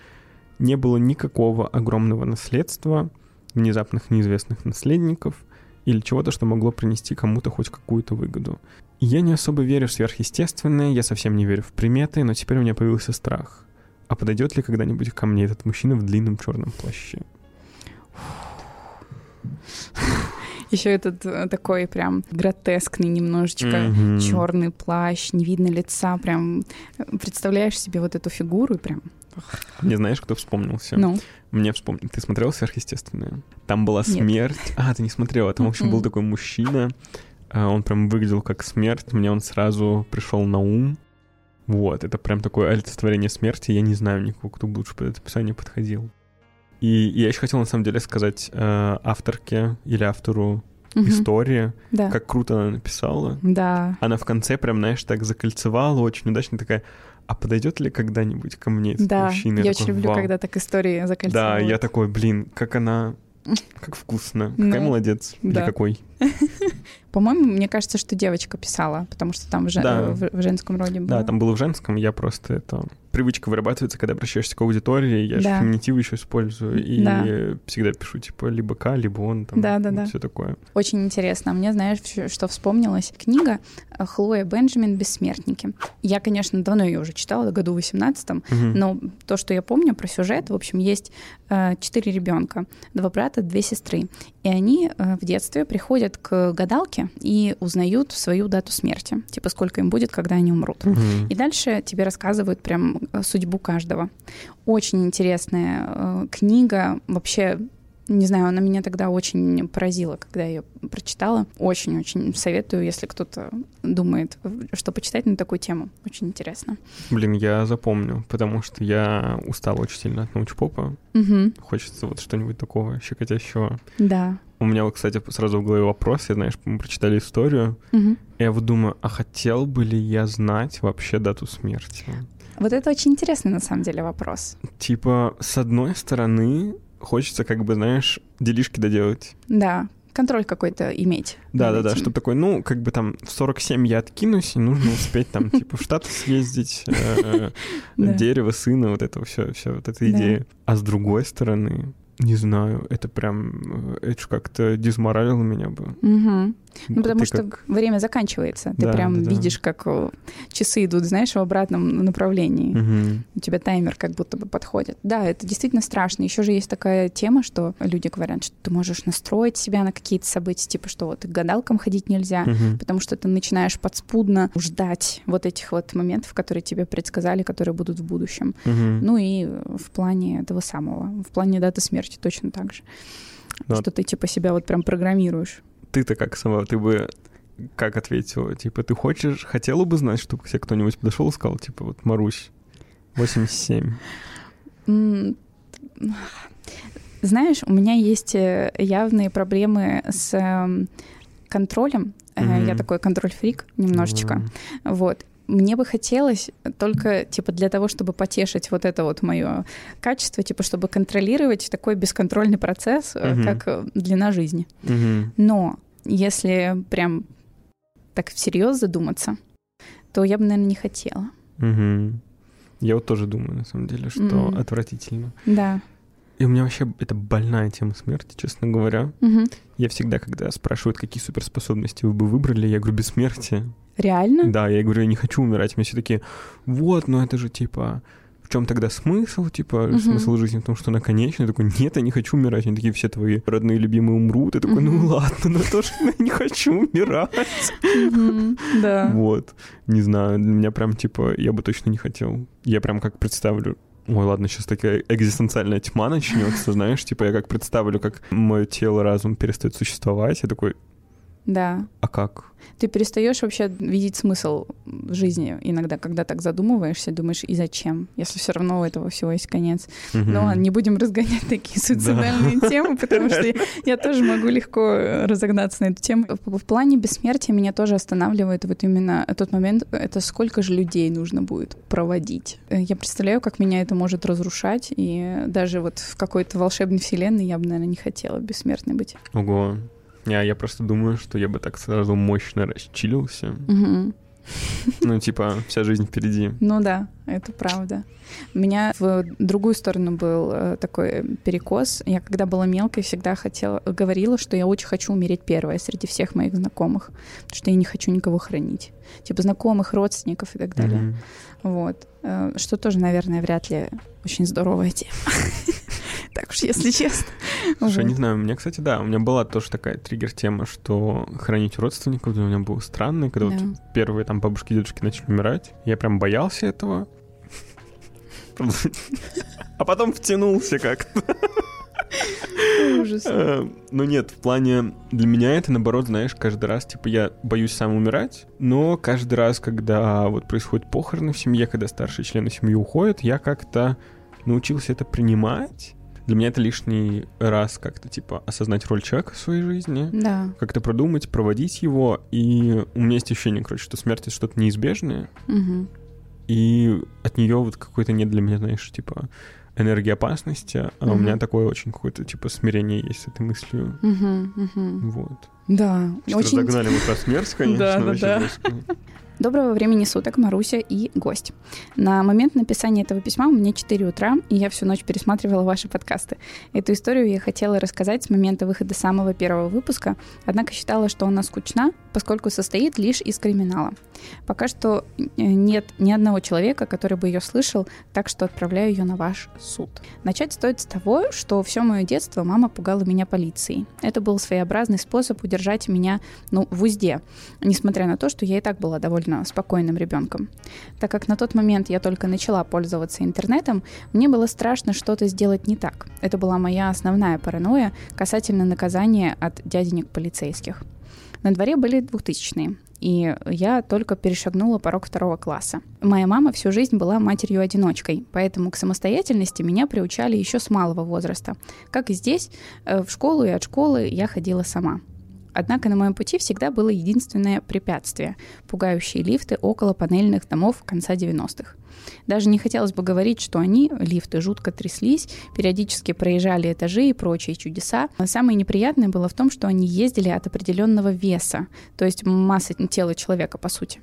Не было никакого огромного наследства, внезапных неизвестных наследников или чего-то, что могло принести кому-то хоть какую-то выгоду. Я не особо верю в сверхъестественное, я совсем не верю в приметы, но теперь у меня появился страх. А подойдет ли когда-нибудь ко мне этот мужчина в длинном черном плаще? Еще этот э, такой прям гротескный немножечко Мгм. черный плащ, не видно лица, прям э, представляешь себе вот эту фигуру и прям. Мне знаешь, кто вспомнился? Ну, Мне вспомнил. Ты смотрел «Сверхъестественное»? Там была Нет. смерть. А, ты не смотрела. Там, в общем, был такой мужчина. А, Он прям выглядел как смерть. Мне он сразу пришел на ум. Вот, это прям такое олицетворение смерти. Я не знаю никого, кто бы лучше под это описание подходил. И я еще хотел, на самом деле, сказать э, авторке или автору Мгм. история, Да. как круто она написала. Да. Она в конце прям, знаешь, так закольцевала, очень удачно такая, а подойдет ли когда-нибудь ко мне этот Да. мужчина? Я такой, очень люблю, «Вау». когда так истории Да, закольцовывают. я такой, блин, как она, как вкусно, какая Ну, молодец. Или да. какой. По-моему, мне кажется, что девочка писала, потому что там в, же- Да. в- в женском роде было. Да, там было в женском, я просто это... Привычка вырабатывается, когда обращаешься к аудитории, я же Да. феминитивы еще использую, и Да. всегда пишу, типа, либо К, либо он, там, Да, да, да. все такое. Очень интересно. Мне, знаешь, что вспомнилась? Книга э, Хлоя Бенджамин «Бессмертники». Я, конечно, давно ее уже читала, году 18 Мгм. но то, что я помню про сюжет, в общем, есть э, четыре ребенка, два брата, две сестры. И они э, в детстве приходят к гадалке и узнают свою дату смерти, типа сколько им будет, когда они умрут. Мгм. И дальше тебе рассказывают прям э, судьбу каждого. Очень интересная э, книга. Вообще, не знаю, она меня тогда очень поразила, когда я ее прочитала. Очень-очень советую, если кто-то думает, что почитать на такую тему. Очень интересно. Блин, я запомню, потому что я устал очень сильно от научпопа. Мгм. Хочется вот что-нибудь такого щекотящего. Да. У меня кстати, сразу в голове вопрос. Я, знаешь, мы прочитали историю. И я вот думаю, а хотел бы ли я знать вообще дату смерти? Вот это очень интересный на самом деле вопрос. Типа, с одной стороны, хочется, как бы, знаешь, делишки доделать. Да, контроль какой-то иметь. Да, да, да, чтобы такой, ну, как бы там в 47 я откинусь, и нужно успеть там, типа, в Штаты съездить, э, Да. дерево, сына, вот это все, все, вот эта идея. А с другой стороны, не знаю, это прям, э, это как-то дизморалило меня бы. Ну, потому ты что как- время заканчивается. Ты Да, прям да, да. видишь, как э, часы идут, знаешь, в обратном направлении. Мгм. У тебя таймер как будто бы подходит. Да, это действительно страшно. Еще же есть такая тема, что люди говорят, что ты можешь настроить себя на какие-то события, типа что вот к гадалкам ходить нельзя, Мгм. потому что ты начинаешь подспудно ждать вот этих вот моментов, которые тебе предсказали, которые будут в будущем. Мгм. Ну и в плане этого самого, в плане даты смерти точно так же. Ну, Что ты типа себя вот прям программируешь. Ты-то как сама, ты бы как ответила? Типа, ты хочешь, хотела бы знать, чтобы к тебе кто-нибудь подошел и сказал, типа, вот, Марусь, 87. М, Знаешь, у меня есть э, явные проблемы с эм, контролем. Э. Я такой контроль-фрик немножечко. Вот. Мне бы хотелось только, типа, для того, чтобы потешить вот это вот мое качество, типа, чтобы контролировать такой бесконтрольный процесс, Мгм. как длина жизни. Мгм. Но если прям так всерьез задуматься, то я бы, наверное, не хотела. Мгм. Я вот тоже думаю, на самом деле, что Мгм. отвратительно. Да. И у меня вообще это больная тема смерти, честно говоря. Мгм. Я всегда, когда спрашивают, какие суперспособности вы бы выбрали, я говорю, бессмертие. Реально? Да, я говорю, я не хочу умирать. Мне все такие, вот, ну это же типа, в чем тогда смысл? Типа, Мгм. смысл жизни в том, что она конечна. Я такой, нет, я не хочу умирать. Они такие, все твои родные любимые умрут. Я такой, ну Мгм. ладно, но тоже я не хочу умирать. Да. Вот. Не знаю, для меня прям, типа, я бы точно не хотел. Я прям как представлю, Ой, ладно, сейчас такая экзистенциальная тьма начнется, знаешь, типа я как представлю, как мое тело, разум перестает существовать, я такой, Да. а как? Ты перестаешь вообще видеть смысл жизни иногда, когда так задумываешься, думаешь, и зачем, если все равно у этого всего есть конец. Мгм. Ну ладно, не будем разгонять такие суицидальные темы, потому что я, я тоже могу легко э, разогнаться на эту тему. В, в плане бессмертия меня тоже останавливает вот именно тот момент, это сколько же людей нужно будет проводить. Э, Я представляю, как меня это может разрушать, и даже вот в какой-то волшебной вселенной я бы, наверное, не хотела бессмертной быть. Ого. Я, я просто думаю, что я бы так сразу мощно расчилился. Мгм. Ну, типа, вся жизнь впереди. Ну да, это правда. У меня в другую сторону был э, такой перекос. Я когда была мелкой, всегда хотела, говорила, что я очень хочу умереть первая среди всех моих знакомых, потому что я не хочу никого хранить. Типа знакомых, родственников и так далее. Мгм. Вот. Э, Что тоже, наверное, вряд ли очень здоровая тема. Так уж, если честно. Слушай, Вот. не знаю, у меня, кстати, да, у меня была тоже такая триггер-тема, что хранить родственников для меня было странно, когда вот Да. первые там бабушки и дедушки начали умирать, я прям боялся этого. А потом втянулся как-то. Ужас. Э, Ну нет, в плане... Для меня это, наоборот, знаешь, каждый раз, типа, я боюсь сам умирать, но каждый раз, когда вот происходит похороны в семье, когда старшие члены семьи уходят, я как-то научился это принимать Для меня это лишний раз как-то, типа, осознать роль человека в своей жизни. Да. Как-то продумать, проводить его. И у меня есть ощущение, короче, что смерть — это что-то неизбежное. Угу. И от нее вот какой-то нет для меня, знаешь, типа, энергии опасности, а у Мгм. меня такое очень какое-то, типа, смирение есть с этой мыслью. Угу. Угу. Вот. Да, Что очень разогнали мы про смерть, конечно, Да, да, да. Доброго времени суток, Маруся и гость. На момент написания этого письма у меня 4 утра, и я всю ночь пересматривала ваши подкасты. Эту историю я хотела рассказать с момента выхода самого первого выпуска, однако считала, что она скучна, поскольку состоит лишь из криминала. Пока что э, нет ни одного человека, который бы ее слышал, так что отправляю ее на ваш суд. Начать стоит с того, что все мое детство мама пугала меня полицией. Это был своеобразный способ удержать меня ну, в узде, несмотря на то, что я и так была довольно спокойным ребенком. Так как на тот момент я только начала пользоваться интернетом, мне было страшно что-то сделать не так. Это была моя основная паранойя касательно наказания от дяденек полицейских. На дворе были 2000-е, и я только перешагнула порог второго класса. Моя мама всю жизнь была матерью-одиночкой, поэтому к самостоятельности меня приучали еще с малого возраста. Как и здесь, э, в школу и от школы я ходила сама. Однако на моем пути всегда было единственное препятствие – пугающие лифты около панельных домов конца 90-х. Даже не хотелось бы говорить, что они, лифты, жутко тряслись, периодически проезжали этажи и прочие чудеса. Но самое неприятное было в том, что они ездили от определенного веса, то есть массы тела человека, по сути.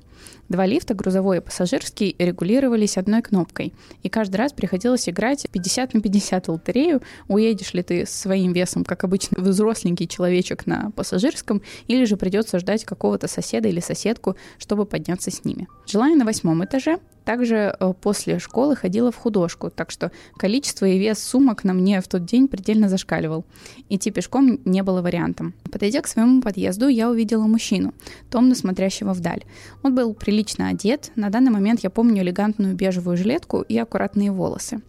Два лифта, грузовой и пассажирский, регулировались одной кнопкой. И каждый раз приходилось играть 50 на 50 в лотерею. Уедешь ли ты своим весом, как обычно, взросленький человечек на пассажирском, или же придется ждать какого-то соседа или соседку, чтобы подняться с ними. Жила я на восьмом этаже, также э, после школы ходила в художку, так что количество и вес сумок на мне в тот день предельно зашкаливал. Идти пешком не было вариантом. Подойдя к своему подъезду, я увидела мужчину, томно смотрящего вдаль. Он был прилично одет, на данный момент я помню элегантную бежевую жилетку и аккуратные волосы.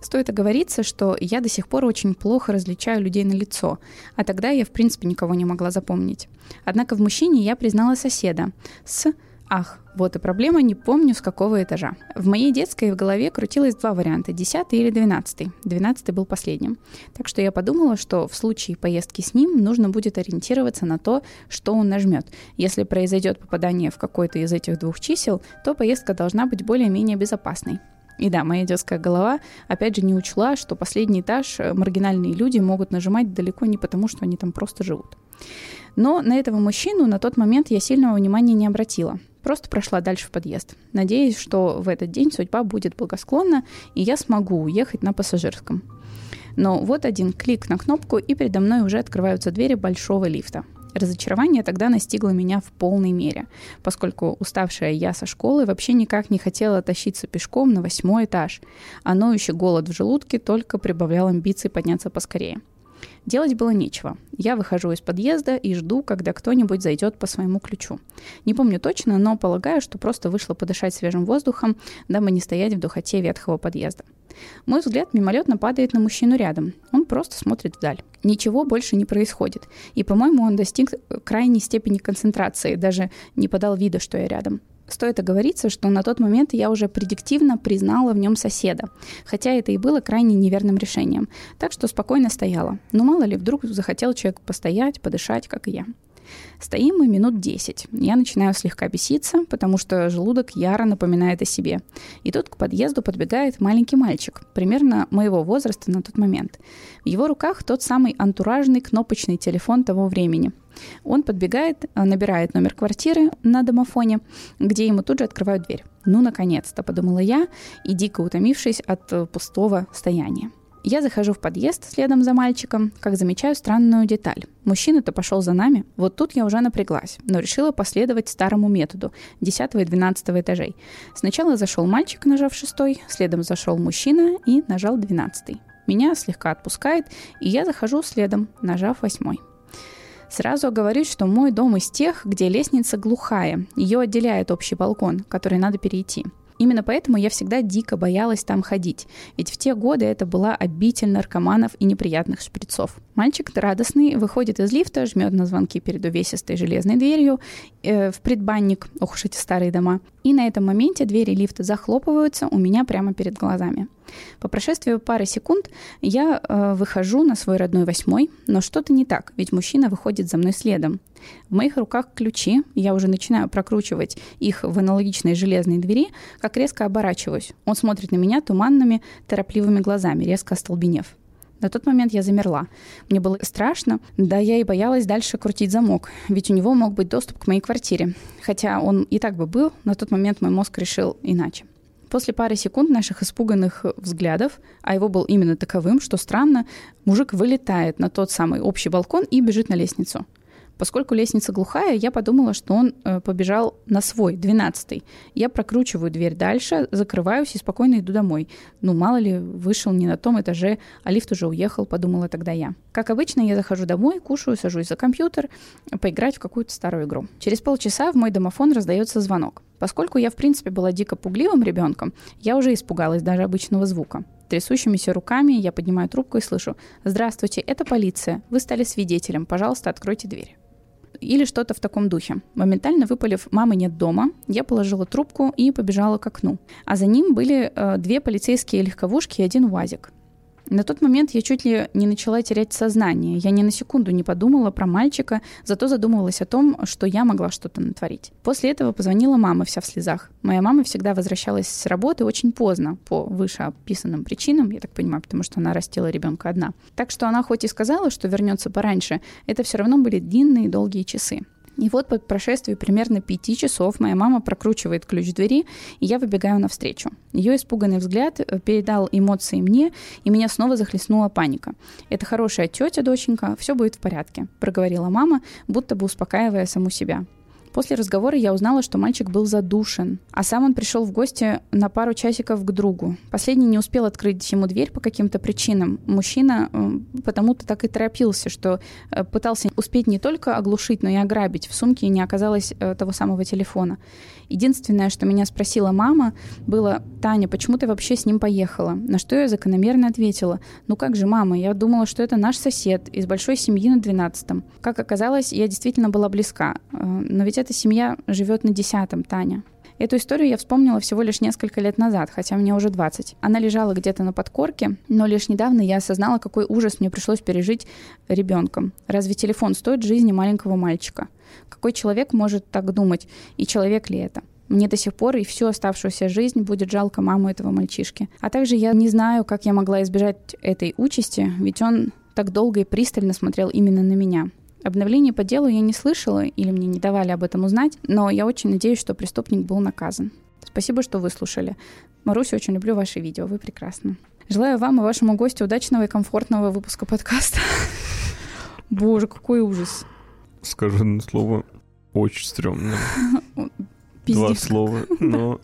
Стоит оговориться, что я до сих пор очень плохо различаю людей на лицо, а тогда я в принципе никого не могла запомнить. Однако в мужчине я признала соседа с Ах, вот и проблема, не помню с какого этажа. В моей детской в голове крутилось два варианта, 10 или 12. 12 был последним. Так что я подумала, что в случае поездки с ним нужно будет ориентироваться на то, что он нажмет. Если произойдет попадание в какой-то из этих двух чисел, то поездка должна быть более-менее безопасной. И да, моя детская голова опять же не учла, что последний этаж э, маргинальные люди могут нажимать далеко не потому, что они там просто живут. Но на этого мужчину на тот момент я сильного внимания не обратила. Просто прошла дальше в подъезд, надеясь, что в этот день судьба будет благосклонна, и я смогу уехать на пассажирском. Но вот один клик на кнопку, и передо мной уже открываются двери большого лифта. Разочарование тогда настигло меня в полной мере, поскольку уставшая я со школы вообще никак не хотела тащиться пешком на восьмой этаж, а ноющий голод в желудке только прибавлял амбиций подняться поскорее. Делать было нечего. Я выхожу из подъезда и жду, когда кто-нибудь зайдет по своему ключу. Не помню точно, но полагаю, что просто вышла подышать свежим воздухом, дабы не стоять в духоте ветхого подъезда. Мой взгляд мимолетно падает на мужчину рядом. Он просто смотрит вдаль. Ничего больше не происходит. И, по-моему, он достиг крайней степени концентрации, даже не подал вида, что я рядом. Стоит оговориться, что на тот момент я уже предиктивно признала в нем соседа, хотя это и было крайне неверным решением, так что спокойно стояла. Но мало ли, вдруг захотел человек постоять, подышать, как и я. Стоим мы минут 10. Я начинаю слегка беситься, потому что желудок яро напоминает о себе. И тут к подъезду подбегает маленький мальчик, примерно моего возраста на тот момент. В его руках тот самый антуражный кнопочный телефон того времени. Он подбегает, набирает номер квартиры на домофоне, где ему тут же открывают дверь. Ну, наконец-то, подумала я, и дико утомившись от э, пустого стояния. Я захожу в подъезд следом за мальчиком, как замечаю странную деталь. Мужчина-то пошел за нами. Вот тут я уже напряглась, но решила последовать старому методу 10 и 12 этажей. Сначала зашел мальчик, нажав шестой, следом зашел мужчина и нажал 12. Меня слегка отпускает, и я захожу следом, нажав восьмой. Сразу оговорюсь, что мой дом из тех, где лестница глухая. Ее отделяет общий балкон, который надо перейти. Именно поэтому я всегда дико боялась там ходить, ведь в те годы это была обитель наркоманов и неприятных шприцов. Мальчик радостный выходит из лифта, жмет на звонки перед увесистой железной дверью э, в предбанник, ох уж эти старые дома, и на этом моменте двери лифта захлопываются у меня прямо перед глазами. По прошествию пары секунд я э, выхожу на свой родной восьмой, но что-то не так, ведь мужчина выходит за мной следом. В моих руках ключи, я уже начинаю прокручивать их в аналогичной железной двери, как резко оборачиваюсь. Он смотрит на меня туманными, торопливыми глазами, резко остолбенев. На тот момент я замерла. Мне было страшно, да я и боялась дальше крутить замок, ведь у него мог быть доступ к моей квартире. Хотя он и так бы был, на тот момент мой мозг решил иначе. После пары секунд наших испуганных взглядов, а его был именно таковым, что странно, мужик вылетает на тот самый общий балкон и бежит на лестницу. Поскольку лестница глухая, я подумала, что он э, побежал на свой, двенадцатый. Я прокручиваю дверь дальше, закрываюсь и спокойно иду домой. Ну, мало ли, вышел не на том этаже, а лифт уже уехал, подумала тогда я. Как обычно, я захожу домой, кушаю, сажусь за компьютер, поиграть в какую-то старую игру. Через полчаса в мой домофон раздается звонок. Поскольку я, в принципе, была дико пугливым ребенком, я уже испугалась даже обычного звука. Трясущимися руками я поднимаю трубку и слышу «Здравствуйте, это полиция. Вы стали свидетелем. Пожалуйста, откройте дверь» или что-то в таком духе. Моментально выпалив «мамы нет дома», я положила трубку и побежала к окну. А за ним были э, две полицейские легковушки и один УАЗик. На тот момент я чуть ли не начала терять сознание. Я ни на секунду не подумала про мальчика, зато задумывалась о том, что я могла что-то натворить. После этого позвонила мама вся в слезах. Моя мама всегда возвращалась с работы очень поздно, по вышеописанным причинам, я так понимаю, потому что она растила ребенка одна. Так что она хоть и сказала, что вернется пораньше, это все равно были длинные долгие часы. И вот по прошествии примерно пяти часов моя мама прокручивает ключ двери, и я выбегаю навстречу. Ее испуганный взгляд э, передал эмоции мне, и меня снова захлестнула паника. «Это хорошая тетя, доченька, все будет в порядке», — проговорила мама, будто бы успокаивая саму себя. После разговора я узнала, что мальчик был задушен, а сам он пришел в гости на пару часиков к другу. Последний не успел открыть ему дверь по каким-то причинам. Мужчина потому-то так и торопился, что э, пытался успеть не только оглушить, но и ограбить. В сумке не оказалось э, того самого телефона. Единственное, что меня спросила мама, было, «Таня, почему ты вообще с ним поехала?» На что я закономерно ответила, «Ну как же, мама, я думала, что это наш сосед из большой семьи на 12-м». Как оказалось, я действительно была близка. Э, но ведь эта семья живет на 10-м, Таня. Эту историю я вспомнила всего лишь несколько лет назад, хотя мне уже 20. Она лежала где-то на подкорке, но лишь недавно я осознала, какой ужас мне пришлось пережить ребенком. Разве телефон стоит жизни маленького мальчика? Какой человек может так думать? И человек ли это? Мне до сих пор и всю оставшуюся жизнь будет жалко маму этого мальчишки. А также я не знаю, как я могла избежать этой участи, ведь он так долго и пристально смотрел именно на меня. Обновление по делу я не слышала или мне не давали об этом узнать, но я очень надеюсь, что преступник был наказан. Спасибо, что выслушали. Маруся, очень люблю ваши видео, вы прекрасны. Желаю вам и вашему гостю удачного и комфортного выпуска подкаста. Боже, какой ужас скажу одно слово, очень стрёмно. Два слова, но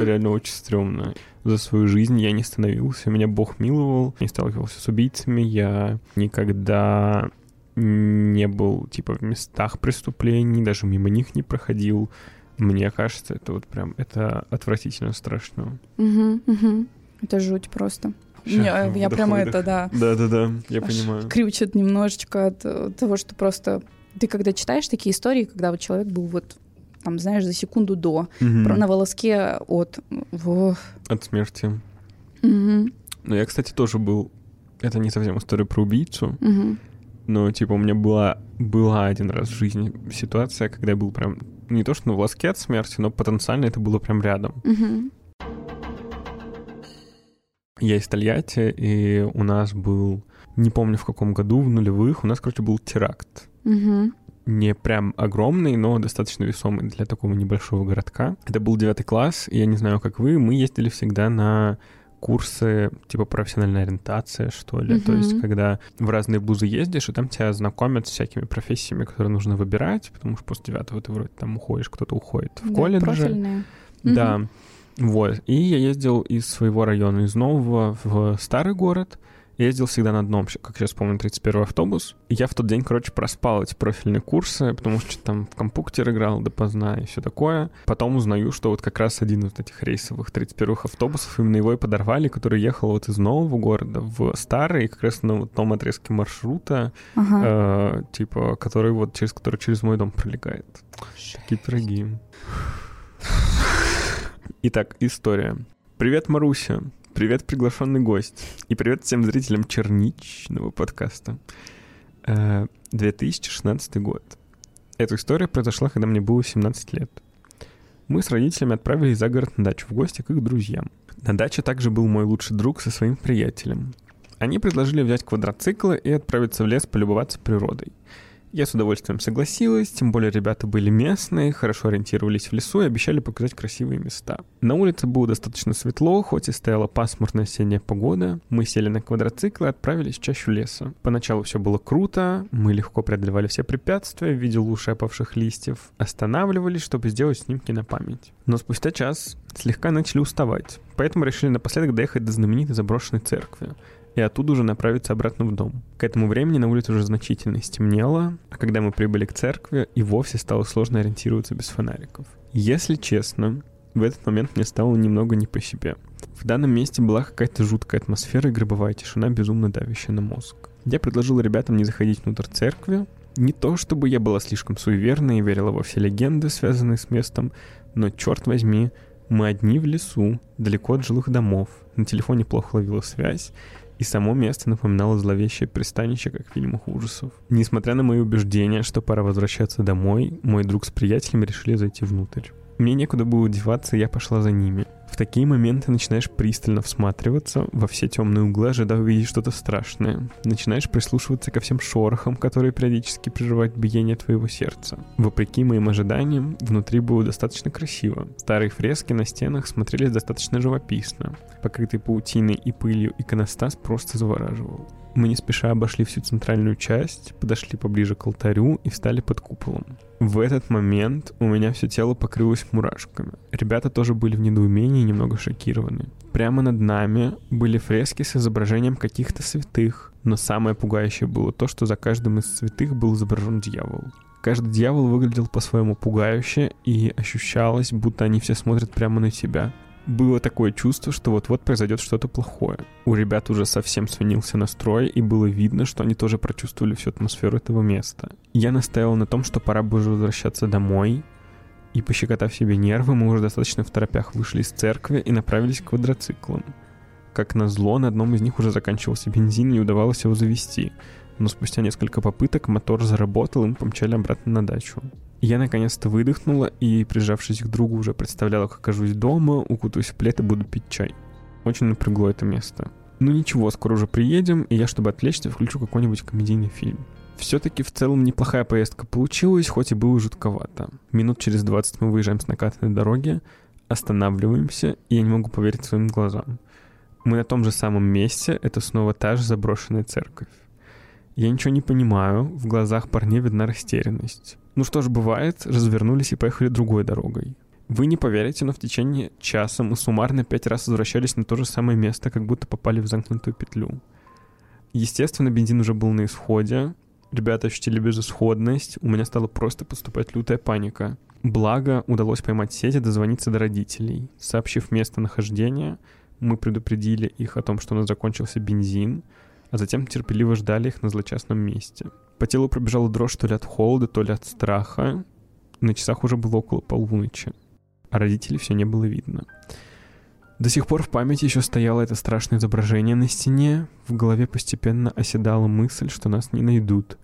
реально очень стрёмно. За свою жизнь я не становился, меня Бог миловал, не сталкивался с убийцами, я никогда не был, типа, в местах преступлений, даже мимо них не проходил. Мне кажется, это вот прям, это отвратительно страшно. Угу, угу. Это жуть просто. я, я прямо это, да. Да-да-да, я Аж понимаю. Крючит немножечко от того, что просто ты когда читаешь такие истории, когда вот человек был вот там, знаешь, за секунду до, угу. на волоске от... Во... От смерти. Угу. Ну, я, кстати, тоже был... Это не совсем история про убийцу, угу. Но, типа, у меня была, была один раз в жизни ситуация, когда я был прям... Не то, что на волоске от смерти, но потенциально это было прям рядом. Угу. Я из Тольятти, и у нас был... Не помню, в каком году, в нулевых, у нас, короче, был теракт. Угу. Не прям огромный, но достаточно весомый для такого небольшого городка. Это был девятый класс, и я не знаю, как вы, мы ездили всегда на курсы типа профессиональная ориентация, что ли. Uh-huh. То есть, когда в разные вузы ездишь, и там тебя знакомят с всякими профессиями, которые нужно выбирать, потому что после девятого ты вроде там уходишь, кто-то уходит в да, колледже. Профильные. Да. Uh-huh. Вот. И я ездил из своего района, из нового в старый город, ездил всегда на одном, как сейчас помню, 31 автобус. И я в тот день, короче, проспал эти профильные курсы, потому что там в компьютер играл допоздна и все такое. Потом узнаю, что вот как раз один из этих рейсовых 31 автобусов, именно его и подорвали, который ехал вот из нового города в старый, как раз на вот том отрезке маршрута, ага. э, типа, который вот через который через мой дом пролегает. Такие пироги. Итак, история. Привет, Маруся. Привет, приглашенный гость. И привет всем зрителям черничного подкаста. 2016 э, год. Эта история произошла, когда мне было 17 лет. Мы с родителями отправились за город на дачу в гости к их друзьям. На даче также был мой лучший друг со своим приятелем. Они предложили взять квадроциклы и отправиться в лес полюбоваться природой. Я с удовольствием согласилась, тем более ребята были местные, хорошо ориентировались в лесу и обещали показать красивые места. На улице было достаточно светло, хоть и стояла пасмурная осенняя погода. Мы сели на квадроцикл и отправились в чащу леса. Поначалу все было круто, мы легко преодолевали все препятствия в виде луж опавших листьев, останавливались, чтобы сделать снимки на память. Но спустя час слегка начали уставать, поэтому решили напоследок доехать до знаменитой заброшенной церкви и оттуда уже направиться обратно в дом. К этому времени на улице уже значительно стемнело, а когда мы прибыли к церкви, и вовсе стало сложно ориентироваться без фонариков. Если честно, в этот момент мне стало немного не по себе. В данном месте была какая-то жуткая атмосфера и гробовая тишина, безумно давящая на мозг. Я предложил ребятам не заходить внутрь церкви. Не то чтобы я была слишком суеверна и верила во все легенды, связанные с местом, но черт возьми, мы одни в лесу, далеко от жилых домов, на телефоне плохо ловила связь, и само место напоминало зловещее пристанище, как в фильмах ужасов. Несмотря на мои убеждения, что пора возвращаться домой, мой друг с приятелями решили зайти внутрь. Мне некуда было деваться, я пошла за ними. В такие моменты начинаешь пристально всматриваться во все темные углы, ожидая увидеть что-то страшное. Начинаешь прислушиваться ко всем шорохам, которые периодически прерывают биение твоего сердца. Вопреки моим ожиданиям, внутри было достаточно красиво. Старые фрески на стенах смотрелись достаточно живописно. Покрытый паутиной и пылью иконостас просто завораживал. Мы не спеша обошли всю центральную часть, подошли поближе к алтарю и встали под куполом. В этот момент у меня все тело покрылось мурашками. Ребята тоже были в недоумении и немного шокированы. Прямо над нами были фрески с изображением каких-то святых, но самое пугающее было то, что за каждым из святых был изображен дьявол. Каждый дьявол выглядел по-своему пугающе, и ощущалось, будто они все смотрят прямо на тебя было такое чувство, что вот-вот произойдет что-то плохое. У ребят уже совсем свинился настрой, и было видно, что они тоже прочувствовали всю атмосферу этого места. Я настаивал на том, что пора бы уже возвращаться домой, и, пощекотав себе нервы, мы уже достаточно в торопях вышли из церкви и направились к квадроциклам. Как назло, на одном из них уже заканчивался бензин, и не удавалось его завести, но спустя несколько попыток мотор заработал, и мы помчали обратно на дачу. Я наконец-то выдохнула и, прижавшись к другу, уже представляла, как окажусь дома, укутаюсь в плед и буду пить чай. Очень напрягло это место. Ну ничего, скоро уже приедем, и я, чтобы отвлечься, включу какой-нибудь комедийный фильм. Все-таки в целом неплохая поездка получилась, хоть и было жутковато. Минут через 20 мы выезжаем с накатанной дороги, останавливаемся, и я не могу поверить своим глазам. Мы на том же самом месте, это снова та же заброшенная церковь. Я ничего не понимаю, в глазах парней видна растерянность. Ну что ж, бывает, развернулись и поехали другой дорогой. Вы не поверите, но в течение часа мы суммарно пять раз возвращались на то же самое место, как будто попали в замкнутую петлю. Естественно, бензин уже был на исходе, ребята ощутили безысходность, у меня стала просто поступать лютая паника. Благо, удалось поймать сеть и дозвониться до родителей. Сообщив местонахождение, мы предупредили их о том, что у нас закончился бензин, а затем терпеливо ждали их на злочастном месте. По телу пробежала дрожь то ли от холода, то ли от страха. На часах уже было около полуночи, а родителей все не было видно. До сих пор в памяти еще стояло это страшное изображение на стене. В голове постепенно оседала мысль, что нас не найдут.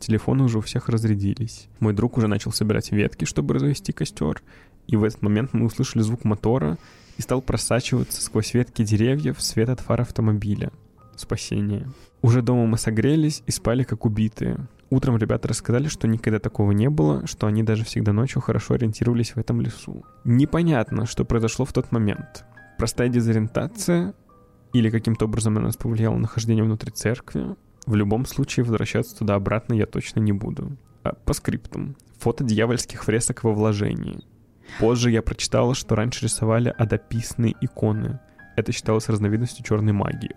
Телефоны уже у всех разрядились. Мой друг уже начал собирать ветки, чтобы развести костер. И в этот момент мы услышали звук мотора и стал просачиваться сквозь ветки деревьев свет от фар автомобиля. Спасение. Уже дома мы согрелись и спали как убитые. Утром ребята рассказали, что никогда такого не было, что они даже всегда ночью хорошо ориентировались в этом лесу. Непонятно, что произошло в тот момент. Простая дезориентация или каким-то образом на нас повлияло нахождение внутри церкви. В любом случае возвращаться туда обратно я точно не буду. А по скриптам. Фото дьявольских фресок во вложении. Позже я прочитала, что раньше рисовали адописные иконы. Это считалось разновидностью черной магии.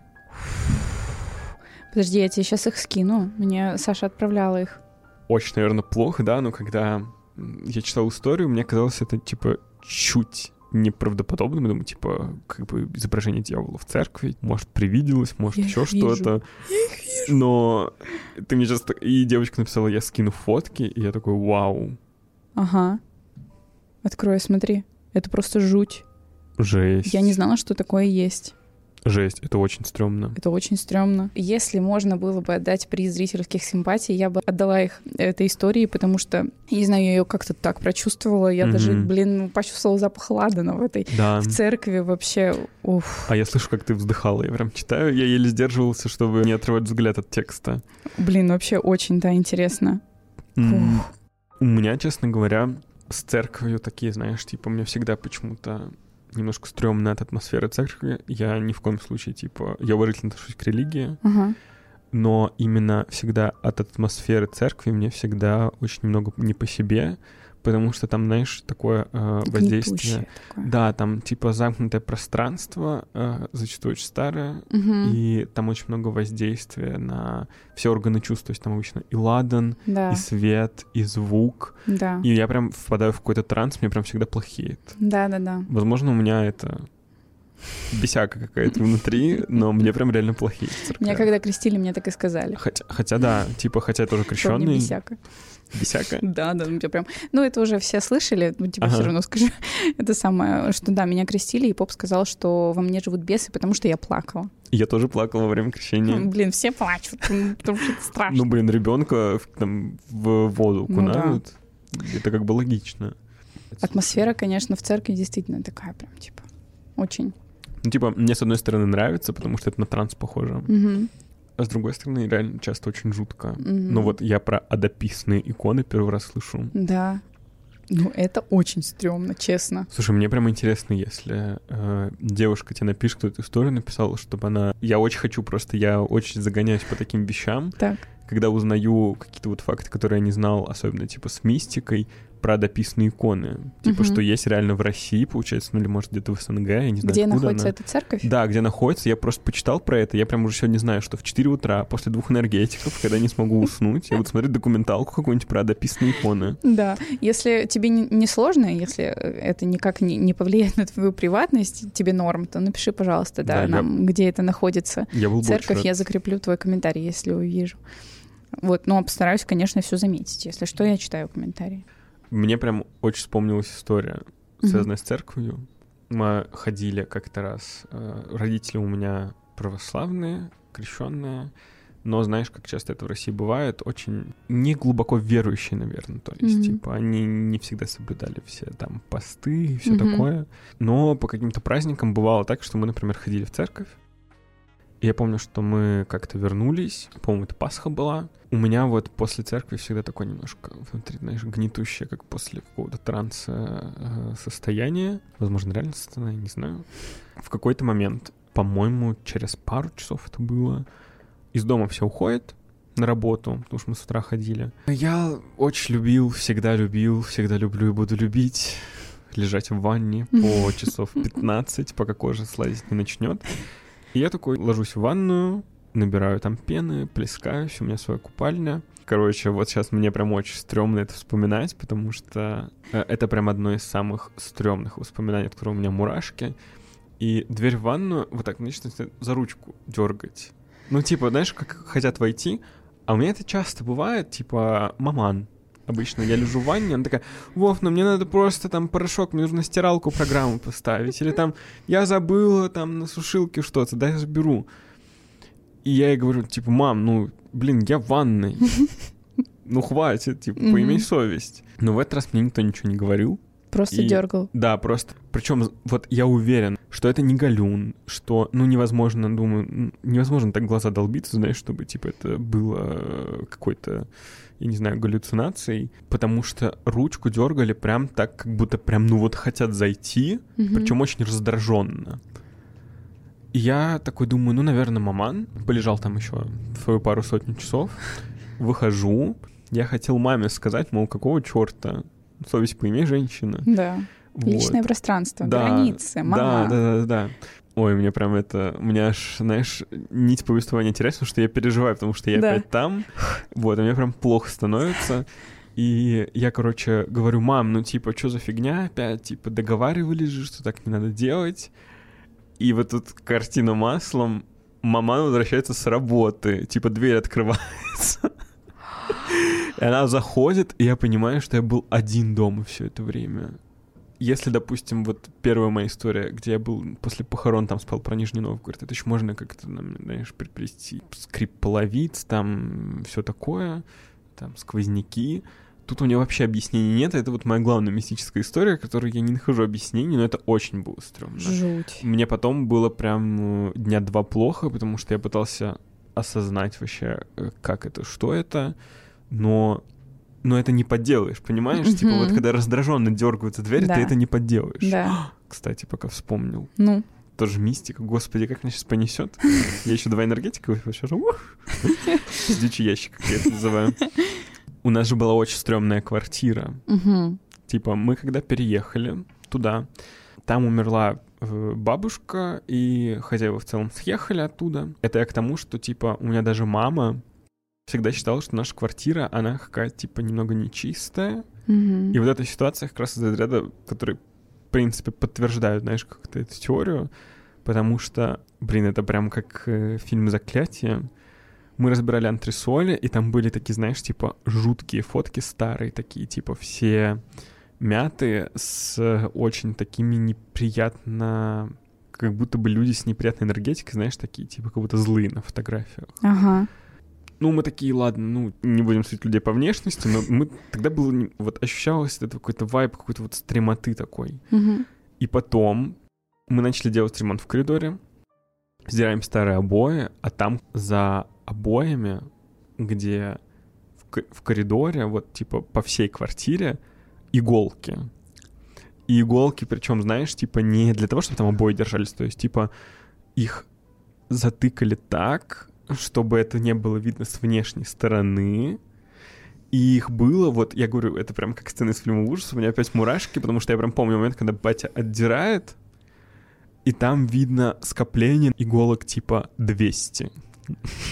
Подожди, я тебе сейчас их скину. Мне Саша отправляла их. Очень, наверное, плохо, да, но когда я читал историю, мне казалось это, типа, чуть неправдоподобным. Я думаю, типа, как бы изображение дьявола в церкви. Может, привиделось, может, еще что-то. Но ты мне сейчас... И девочка написала, я скину фотки, и я такой, вау. Ага. Открой, смотри. Это просто жуть. Жесть. Я не знала, что такое есть. Жесть, это очень стрёмно. Это очень стрёмно. Если можно было бы отдать приз зрительских симпатий, я бы отдала их этой истории, потому что, я не знаю, я ее как-то так прочувствовала. Я Мгм. даже, блин, почувствовала запах ладана в этой Да. в церкви вообще. Уф. А я слышу, как ты вздыхала. Я прям читаю, я еле сдерживался, чтобы не отрывать взгляд от текста. Блин, вообще очень, да, интересно. М, Фух. У меня, честно говоря, с церковью такие, знаешь, типа, мне всегда почему-то немножко стрёмная от атмосферы церкви. Я ни в коем случае, типа, я уважительно отношусь к религии, Ага. но именно всегда от атмосферы церкви мне всегда очень немного не по себе, потому что там, знаешь, такое э, воздействие. Такое. Да, там типа замкнутое пространство, э, зачастую очень старое, Мгм. и там очень много воздействия на все органы чувств. То есть там обычно и ладан, Да, и свет, и звук. да. И я прям впадаю в какой-то транс, мне прям всегда плохеет. Да, да, да. Возможно, у меня это бесяка какая-то внутри, но мне прям реально церквях. Меня когда крестили, мне так и сказали. Хотя, хотя да, типа, хотя я тоже крещенный. бесяка. Бесяка. Да, да, я прям... Ну, это уже все слышали, ну, типа, Ага. все равно скажу. Это самое, что да, меня крестили, и поп сказал, что во мне живут бесы, потому что я плакала. Я тоже плакал во время крещения. Блин, все плачут, ну, потому что это страшно. Ну, блин, ребенка в, там, в воду Ну да. окунают. Это как бы логично. Атмосфера, конечно, в церкви действительно такая прям, типа, очень. Ну, типа, мне с одной стороны нравится, потому что это на транс похоже. Мгм. А с другой стороны, реально часто очень жутко. Мгм. Ну вот я про адописные иконы первый раз слышу. Да. Ну, это очень стрёмно, честно. Слушай, мне прям интересно, если э, девушка тебе напишет, кто эту историю написала, чтобы она... Я очень хочу просто, я очень загоняюсь по таким вещам, Так. когда узнаю какие-то вот факты, которые я не знал, особенно типа с мистикой, про дописанные иконы. Типа, Мгм. что есть реально в России, получается, ну или может где-то в СНГ, я не знаю, Где находится она. эта церковь? Да, где находится, я просто почитал про это, я прям уже сегодня знаю, что в 4 утра, после двух энергетиков, когда не смогу уснуть, я буду смотреть документалку какую-нибудь про дописанные иконы. Да, если тебе не, сложно, если это никак не, не повлияет на твою приватность, тебе норм, то напиши, пожалуйста, да, нам, где это находится. Церковь, я закреплю твой комментарий, если увижу. Вот, но постараюсь, конечно, все заметить. Если что, я читаю комментарии. Мне прям очень вспомнилась история, связанная с церковью. Мы ходили как-то раз, э, родители у меня православные, крещенные, но знаешь, как часто это в России бывает, очень не глубоко верующие, наверное. То есть, Мгм. типа, они не всегда соблюдали все там посты и все Мгм. такое. Но по каким-то праздникам бывало так, что мы, например, ходили в церковь. Я помню, что мы как-то вернулись, по-моему, это Пасха была. У меня вот после церкви всегда такое немножко внутри, знаешь, гнетущее, как после какого-то транса э, состояние. Возможно, реально состояние, не знаю. В какой-то момент, по-моему, через пару часов это было, из дома все уходят на работу, потому что мы с утра ходили. Я очень любил, всегда любил, всегда люблю и буду любить лежать в ванне по часов 15, пока кожа слазить не начнет. Я такой ложусь в ванную, набираю там пены, плескаюсь, у меня своя купальня. Короче, вот сейчас мне прям очень стрёмно это вспоминать, потому что э, это прям одно из самых стрёмных воспоминаний, от которого у меня мурашки. И дверь в ванную вот так начинает за ручку дергать. Ну, типа, знаешь, как хотят войти, а у меня это часто бывает, типа, маман. Обычно я лежу в ванне, она такая, Вов, ну мне надо просто там порошок, мне нужно стиралку программу поставить. Или там, я забыла там на сушилке что-то, дай я заберу. И я ей говорю, типа, мам, ну, блин, я в ванной. Ну, хватит, типа, поимей совесть. Но в этот раз мне никто ничего не говорил. Просто И- дергал. Да, просто. Причем вот я уверен, что это не галюн, что, ну, невозможно, думаю, невозможно так глаза долбиться, знаешь, чтобы, типа, это было э, какой-то, я не знаю, галлюцинацией, потому что ручку дергали прям так, как будто прям, ну, вот хотят зайти, Мгм. причем очень раздраженно. И я такой думаю, ну, наверное, маман. Полежал там еще свою пару сотен часов. Выхожу. Я хотел маме сказать, мол, какого черта? Совесть поимей, женщина. Да. Вот. Личное пространство, Да, границы, Да, мама. да, да, да. Ой, мне прям это... У меня аж, знаешь, нить повествования теряется, потому что я переживаю, потому что я Да. опять там. Вот, и мне прям плохо становится. И я, короче, говорю, мам, ну типа, что за фигня опять? Типа, договаривались же, что так не надо делать. И вот тут картина маслом. Маман возвращается с работы. Типа, дверь открывается. И она заходит, и я понимаю, что я был один дома все это время. Если, допустим, вот первая моя история, где я был после похорон, там спал про Нижний Новгород, это еще можно как-то, знаешь, приплести скрип половиц, там все такое, там сквозняки. Тут у меня вообще объяснений нет, это вот моя главная мистическая история, которой я не нахожу объяснений, но это очень было стрёмно. Жуть. Мне потом было прям э, дня два плохо, потому что я пытался осознать вообще, э, как это, что это, но но это не подделаешь, понимаешь? Типа вот когда раздраженно дергаются двери, Да. ты это не подделаешь. Да. Кстати, пока вспомнил. Ну, Тоже мистика. Господи, как меня сейчас понесет. Я еще два энергетика выпил, сейчас Пиздючий ящик, как я это называю. У нас же была очень стрёмная квартира. Типа, мы когда переехали туда, там умерла э, бабушка, и хозяева в целом съехали оттуда. Это я к тому, что, типа, у меня даже мама всегда считала, что наша квартира, она какая-то, типа, немного нечистая. Мгм. И вот эта ситуация как раз из разряда, который, в принципе, подтверждают, знаешь, как-то эту теорию, потому что, блин, это прям как э, фильм «Заклятие». Мы разбирали антресоли, и там были такие, знаешь, типа жуткие фотки старые, такие, типа все мятые, с очень такими неприятно... Как будто бы люди с неприятной энергетикой, знаешь, такие, типа, как будто злые на фотографиях. Ага. Ну, мы такие, ладно, ну, не будем судить людей по внешности, но мы тогда было, вот ощущалось это какой-то вайб, какой-то вот стремоты такой. И потом мы начали делать ремонт в коридоре, сдираем старые обои, а там за обоями, где в коридоре, вот типа по всей квартире, иголки. И иголки, причем, знаешь, типа не для того, чтобы там обои держались, то есть типа их затыкали так, чтобы это не было видно с внешней стороны. И их было, вот, я говорю, это прям как сцена из фильма ужасов, у меня опять мурашки, потому что я прям помню момент, когда батя отдирает, и там видно скопление иголок типа 200.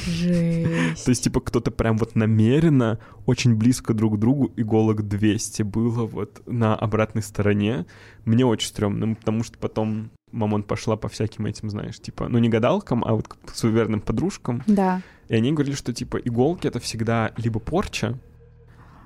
Жесть. То есть, типа, кто-то прям вот намеренно очень близко друг к другу иголок 200 было вот на обратной стороне. Мне очень стрёмно, потому что потом мамон пошла по всяким этим, знаешь, типа, ну не гадалкам, а вот к суеверным подружкам. Да. И они говорили, что типа иголки это всегда либо порча,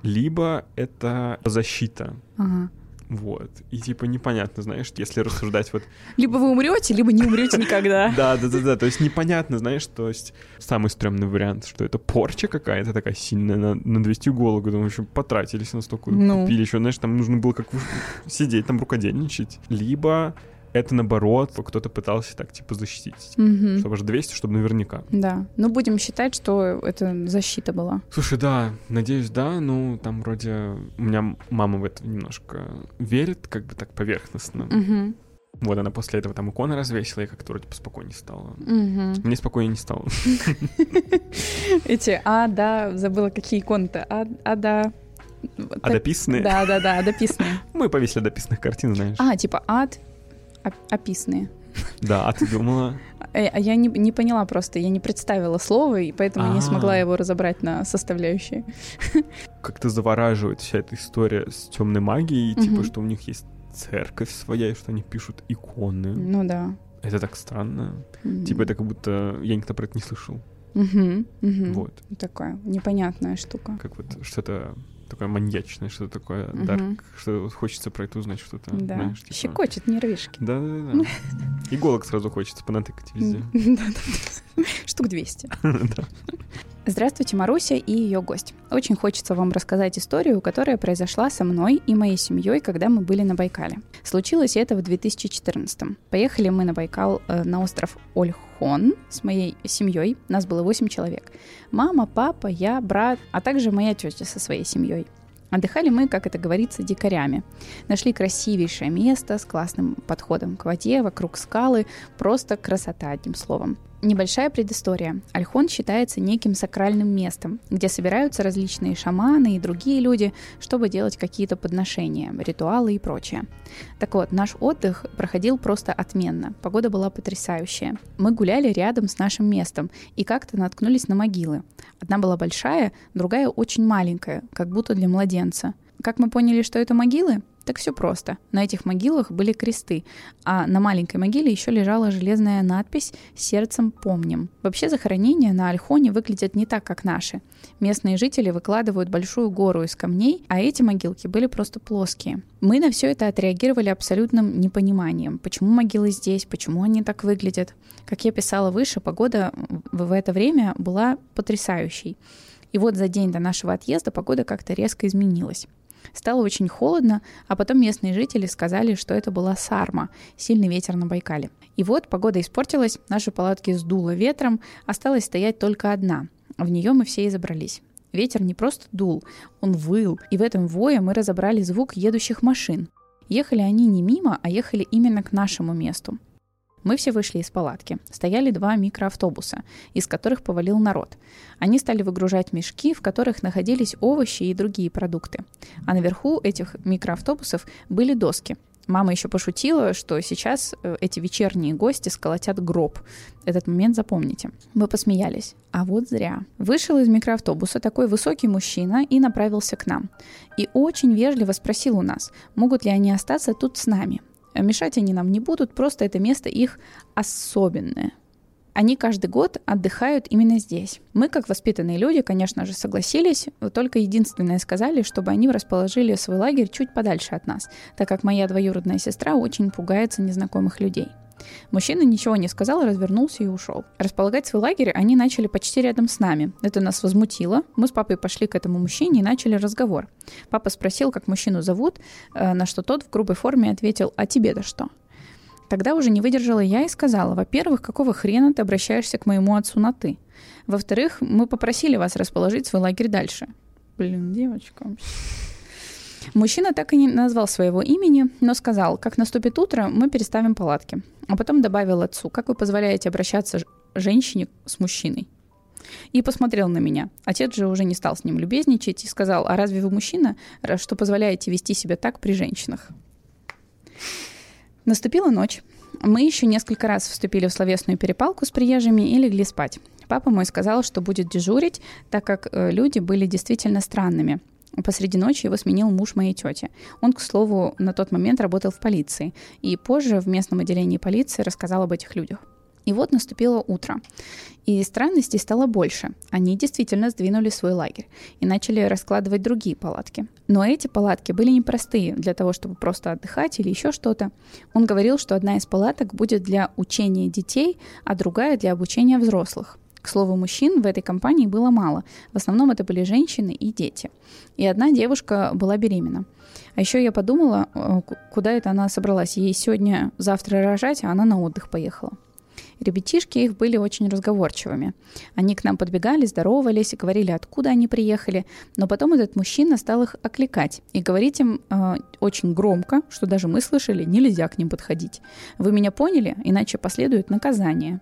либо это защита. Ага. Вот. И типа непонятно, знаешь, если рассуждать вот... Либо вы умрете, либо не умрете никогда. Да, да, да, да. То есть непонятно, знаешь, то есть самый стрёмный вариант, что это порча какая-то такая сильная на, на 200 иголок. Думаю, еще потратились на столько, Ну. купили еще, знаешь, там нужно было как сидеть, там рукодельничать. Либо это наоборот, кто-то пытался так типа защитить. Мгм. Чтобы же 200, чтобы наверняка. Да. Ну, будем считать, что это защита была. Слушай, да, надеюсь, да, ну там вроде у меня мама в это немножко верит, как бы так поверхностно. Мгм. Вот она после этого там иконы развесила, и как-то вроде поспокойнее стало. Мгм. Мне спокойнее не стало. Эти, а, да, забыла, какие иконы-то. А, а, да. А дописанные? Да, да, да, дописанные. Мы повесили дописанных картин, знаешь. А, типа ад, оп- описанные. Да, а ты думала? Э, А я не, не поняла просто, я не представила слово, и поэтому не А. смогла его разобрать на составляющие. Как-то завораживает вся эта история с темной магией, типа, Мгм. что у них есть церковь своя, и что они пишут иконы. Ну да. Это так странно. Мгм. Типа, это как будто я никогда про это не слышал. Мгм, мгм. Вот. Такая непонятная штука. Как вот что-то такое маньячное, что-то такое Мгм. дарк, что хочется про это узнать что-то. Да. знаешь, типа- Щекочет нервишки. Да, да, да. Иголок сразу хочется понатыкать везде. Штук 200. Да. Здравствуйте, Маруся и ее гость. Очень хочется вам рассказать историю, которая произошла со мной и моей семьей, когда мы были на Байкале. Случилось это в 2014 Поехали мы на Байкал э, на остров Ольхон с моей семьей. Нас было 8 человек. Мама, папа, я, брат, а также моя тетя со своей семьей. Отдыхали мы, как это говорится, дикарями. Нашли красивейшее место с классным подходом к воде, вокруг скалы. Просто красота, одним словом. Небольшая предыстория. Альхон считается неким сакральным местом, где собираются различные шаманы и другие люди, чтобы делать какие-то подношения, ритуалы и прочее. Так вот, наш отдых проходил просто отменно. Погода была потрясающая. Мы гуляли рядом с нашим местом и как-то наткнулись на могилы. Одна была большая, другая очень маленькая, как будто для младенца. Как мы поняли, что это могилы? Так все просто. На этих могилах были кресты, а на маленькой могиле еще лежала железная надпись «Сердцем помним». Вообще захоронения на Альхоне выглядят не так, как наши. Местные жители выкладывают большую гору из камней, а эти могилки были просто плоские. Мы на все это отреагировали абсолютным непониманием. Почему могилы здесь, почему они так выглядят. Как я писала выше, погода в это время была потрясающей. И вот за день до нашего отъезда погода как-то резко изменилась. Стало очень холодно, а потом местные жители сказали, что это была сарма, сильный ветер на Байкале. И вот погода испортилась, наши палатки сдуло ветром, осталась стоять только одна. В нее мы все и забрались. Ветер не просто дул, он выл, и в этом вое мы разобрали звук едущих машин. Ехали они не мимо, а ехали именно к нашему месту. Мы все вышли из палатки. Стояли два микроавтобуса, из которых повалил народ. Они стали выгружать мешки, в которых находились овощи и другие продукты. А наверху этих микроавтобусов были доски. Мама еще пошутила, что сейчас э, эти вечерние гости сколотят гроб. Этот момент запомните. Мы посмеялись. А вот зря. Вышел из микроавтобуса такой высокий мужчина и направился к нам. И очень вежливо спросил у нас, могут ли они остаться тут с нами. Мешать они нам не будут, просто это место их особенное. Они каждый год отдыхают именно здесь. Мы, как воспитанные люди, конечно же, согласились, только единственное сказали, чтобы они расположили свой лагерь чуть подальше от нас, так как моя двоюродная сестра очень пугается незнакомых людей. Мужчина ничего не сказал, развернулся и ушел. Располагать свой лагерь они начали почти рядом с нами. Это нас возмутило. Мы с папой пошли к этому мужчине и начали разговор. Папа спросил, как мужчину зовут, э, на что тот в грубой форме ответил «А тебе-то что?». Тогда уже не выдержала я и сказала, во-первых, какого хрена ты обращаешься к моему отцу на «ты»? Во-вторых, мы попросили вас расположить свой лагерь дальше. Блин, девочка. Мужчина так и не назвал своего имени, но сказал, как наступит утро, мы переставим палатки. А потом добавил отцу, как вы позволяете обращаться женщине с мужчиной. И посмотрел на меня. Отец же уже не стал с ним любезничать и сказал, а разве вы мужчина, что позволяете вести себя так при женщинах? Наступила ночь. Мы еще несколько раз вступили в словесную перепалку с приезжими и легли спать. Папа мой сказал, что будет дежурить, так как э, люди были действительно странными. Посреди ночи его сменил муж моей тети. Он, к слову, на тот момент работал в полиции. И позже в местном отделении полиции рассказал об этих людях. И вот наступило утро. И странностей стало больше. Они действительно сдвинули свой лагерь и начали раскладывать другие палатки. Но эти палатки были непростые для того, чтобы просто отдыхать или еще что-то. Он говорил, что одна из палаток будет для учения детей, а другая для обучения взрослых. К слову, мужчин в этой компании было мало. В основном это были женщины и дети. И одна девушка была беременна. А еще я подумала, э, куда это она собралась. Ей сегодня, завтра рожать, а она на отдых поехала. Ребятишки их были очень разговорчивыми. Они к нам подбегали, здоровались, говорили, откуда они приехали. Но потом этот мужчина стал их окликать и говорить им э, очень громко, что даже мы слышали, нельзя к ним подходить. Вы меня поняли? Иначе последует наказание.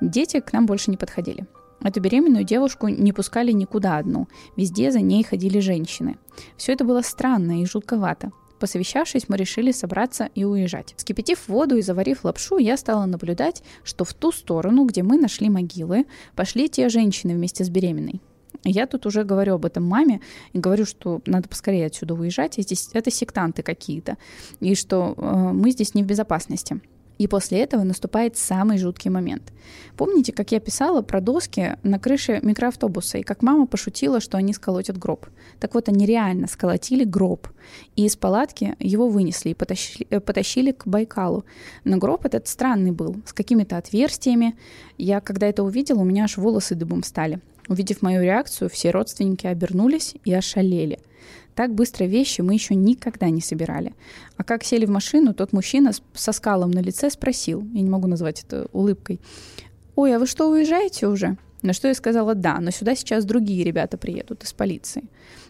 Дети к нам больше не подходили. Эту беременную девушку не пускали никуда одну. Везде за ней ходили женщины. Все это было странно и жутковато. Посовещавшись, мы решили собраться и уезжать. Скипятив воду и заварив лапшу, я стала наблюдать, что в ту сторону, где мы нашли могилы, пошли те женщины вместе с беременной. Я тут уже говорю об этом маме и говорю, что надо поскорее отсюда уезжать, эти, это сектанты какие-то, и что э, мы здесь не в безопасности. И после этого наступает самый жуткий момент. Помните, как я писала про доски на крыше микроавтобуса, и как мама пошутила, что они сколотят гроб? Так вот, они реально сколотили гроб. И из палатки его вынесли и потащили, э, потащили к Байкалу. Но гроб этот странный был, с какими-то отверстиями. Я, когда это увидела, у меня аж волосы дыбом стали. Увидев мою реакцию, все родственники обернулись и ошалели. Так быстро вещи мы еще никогда не собирали. А как сели в машину, тот мужчина со скалом на лице спросил, я не могу назвать это улыбкой, «Ой, а вы что, уезжаете уже?» На что я сказала «да», но сюда сейчас другие ребята приедут из полиции.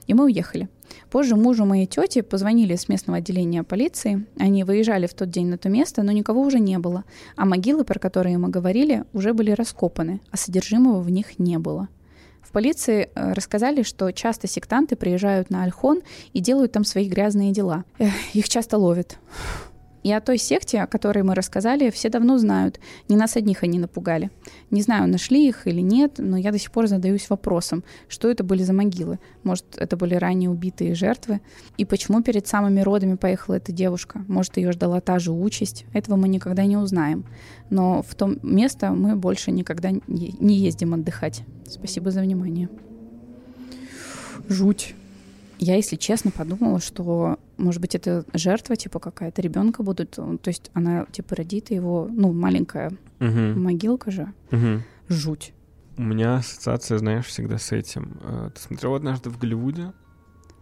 И мы уехали. Позже мужу моей тети позвонили с местного отделения полиции. Они выезжали в тот день на то место, но никого уже не было. А могилы, про которые мы говорили, уже были раскопаны, а содержимого в них не было. Полиции э, рассказали, что часто сектанты приезжают на Альхон и делают там свои грязные дела. Их часто ловят. И о той секте, о которой мы рассказали, все давно знают. Не нас одних они напугали. Не знаю, нашли их или нет, но я до сих пор задаюсь вопросом, что это были за могилы. Может, это были ранее убитые жертвы? И почему перед самыми родами поехала эта девушка? Может, ее ждала та же участь? Этого мы никогда не узнаем. Но в том место мы больше никогда не ездим отдыхать. Спасибо за внимание. Жуть. Я, если честно, подумала, что, может быть, это жертва, типа, какая-то ребенка будут. То есть она, типа, родит его, ну, маленькая угу. могилка же. Угу. Жуть. У меня ассоциация, знаешь, всегда с этим. Э, ты смотрел однажды в Голливуде?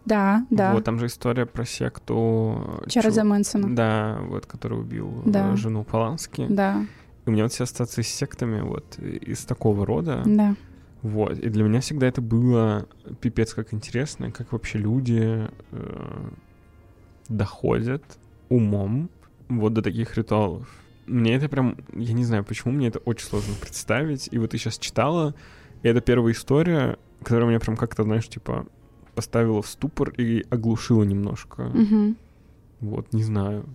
Да, да. Вот там же история про секту... Чарльза Чу... Мэнсона. Да, вот, который убил да. жену Полански. Да. И у меня вот все ассоциации с сектами вот из такого рода. Да. Вот. И для меня всегда это было пипец как интересно, как вообще люди э, доходят умом вот до таких ритуалов. Мне это прям, я не знаю, почему мне это очень сложно представить. И вот ты сейчас читала, и это первая история, которая меня прям как-то, знаешь, типа поставила в ступор и оглушила немножко. Угу. Вот, не знаю.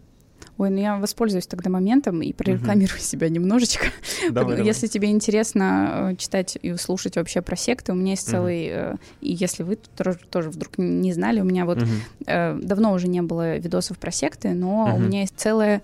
Ой, ну я воспользуюсь тогда моментом и прорекламирую угу. себя немножечко. Давай, давай. Если тебе интересно э, читать и слушать вообще про секты, у меня есть целый... Угу. И если вы тоже, тоже вдруг не знали, у меня вот угу. давно уже не было видосов про секты, но угу. у меня есть целая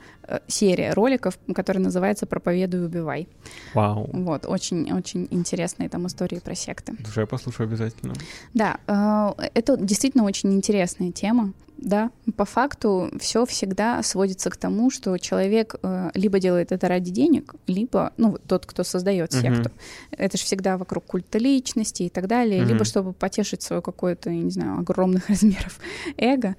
серия роликов, которая называется «Проповедуй, убивай». Вау. Вот, очень-очень интересные там истории про секты. Слушай, я послушаю обязательно. Да, это действительно очень интересная тема да, по факту все всегда сводится к тому, что человек э, либо делает это ради денег, либо, ну, тот, кто создает секту. Это же всегда вокруг культа личности и так далее, uh-huh. либо чтобы потешить свое какое-то, я не знаю, огромных размеров эго,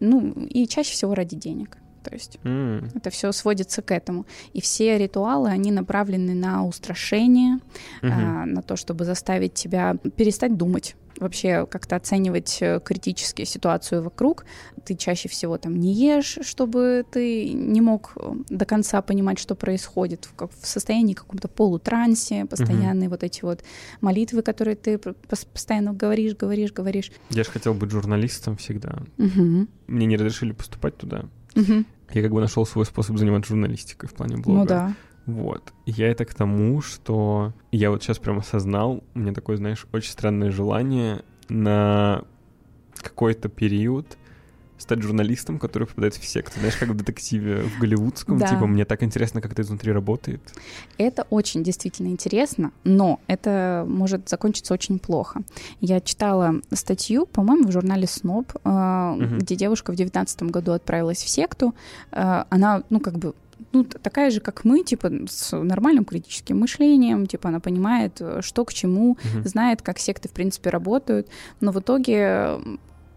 ну, и чаще всего ради денег. То есть mm. это все сводится к этому. И все ритуалы, они направлены на устрашение, mm-hmm. а, на то, чтобы заставить тебя перестать думать вообще как-то оценивать э, критически ситуацию вокруг. Ты чаще всего там не ешь, чтобы ты не мог э, до конца понимать, что происходит, как в состоянии каком-то полутрансе, постоянные угу. вот эти вот молитвы, которые ты постоянно говоришь, говоришь, говоришь. Я же хотел быть журналистом всегда. Угу. Мне не разрешили поступать туда. Угу. Я как бы нашел свой способ заниматься журналистикой в плане блога. Ну да. Вот. Я это к тому, что я вот сейчас прям осознал, у меня такое, знаешь, очень странное желание на какой-то период стать журналистом, который попадает в секту. Знаешь, как в детективе в голливудском. Да. Типа, мне так интересно, как это изнутри работает. Это очень действительно интересно, но это может закончиться очень плохо. Я читала статью, по-моему, в журнале СНОП, э, угу. где девушка в девятнадцатом году отправилась в секту. Э, она, ну, как бы ну, такая же, как мы, типа, с нормальным критическим мышлением, типа, она понимает, э, что к чему, uh-huh. знает, как секты, в принципе, работают, но в итоге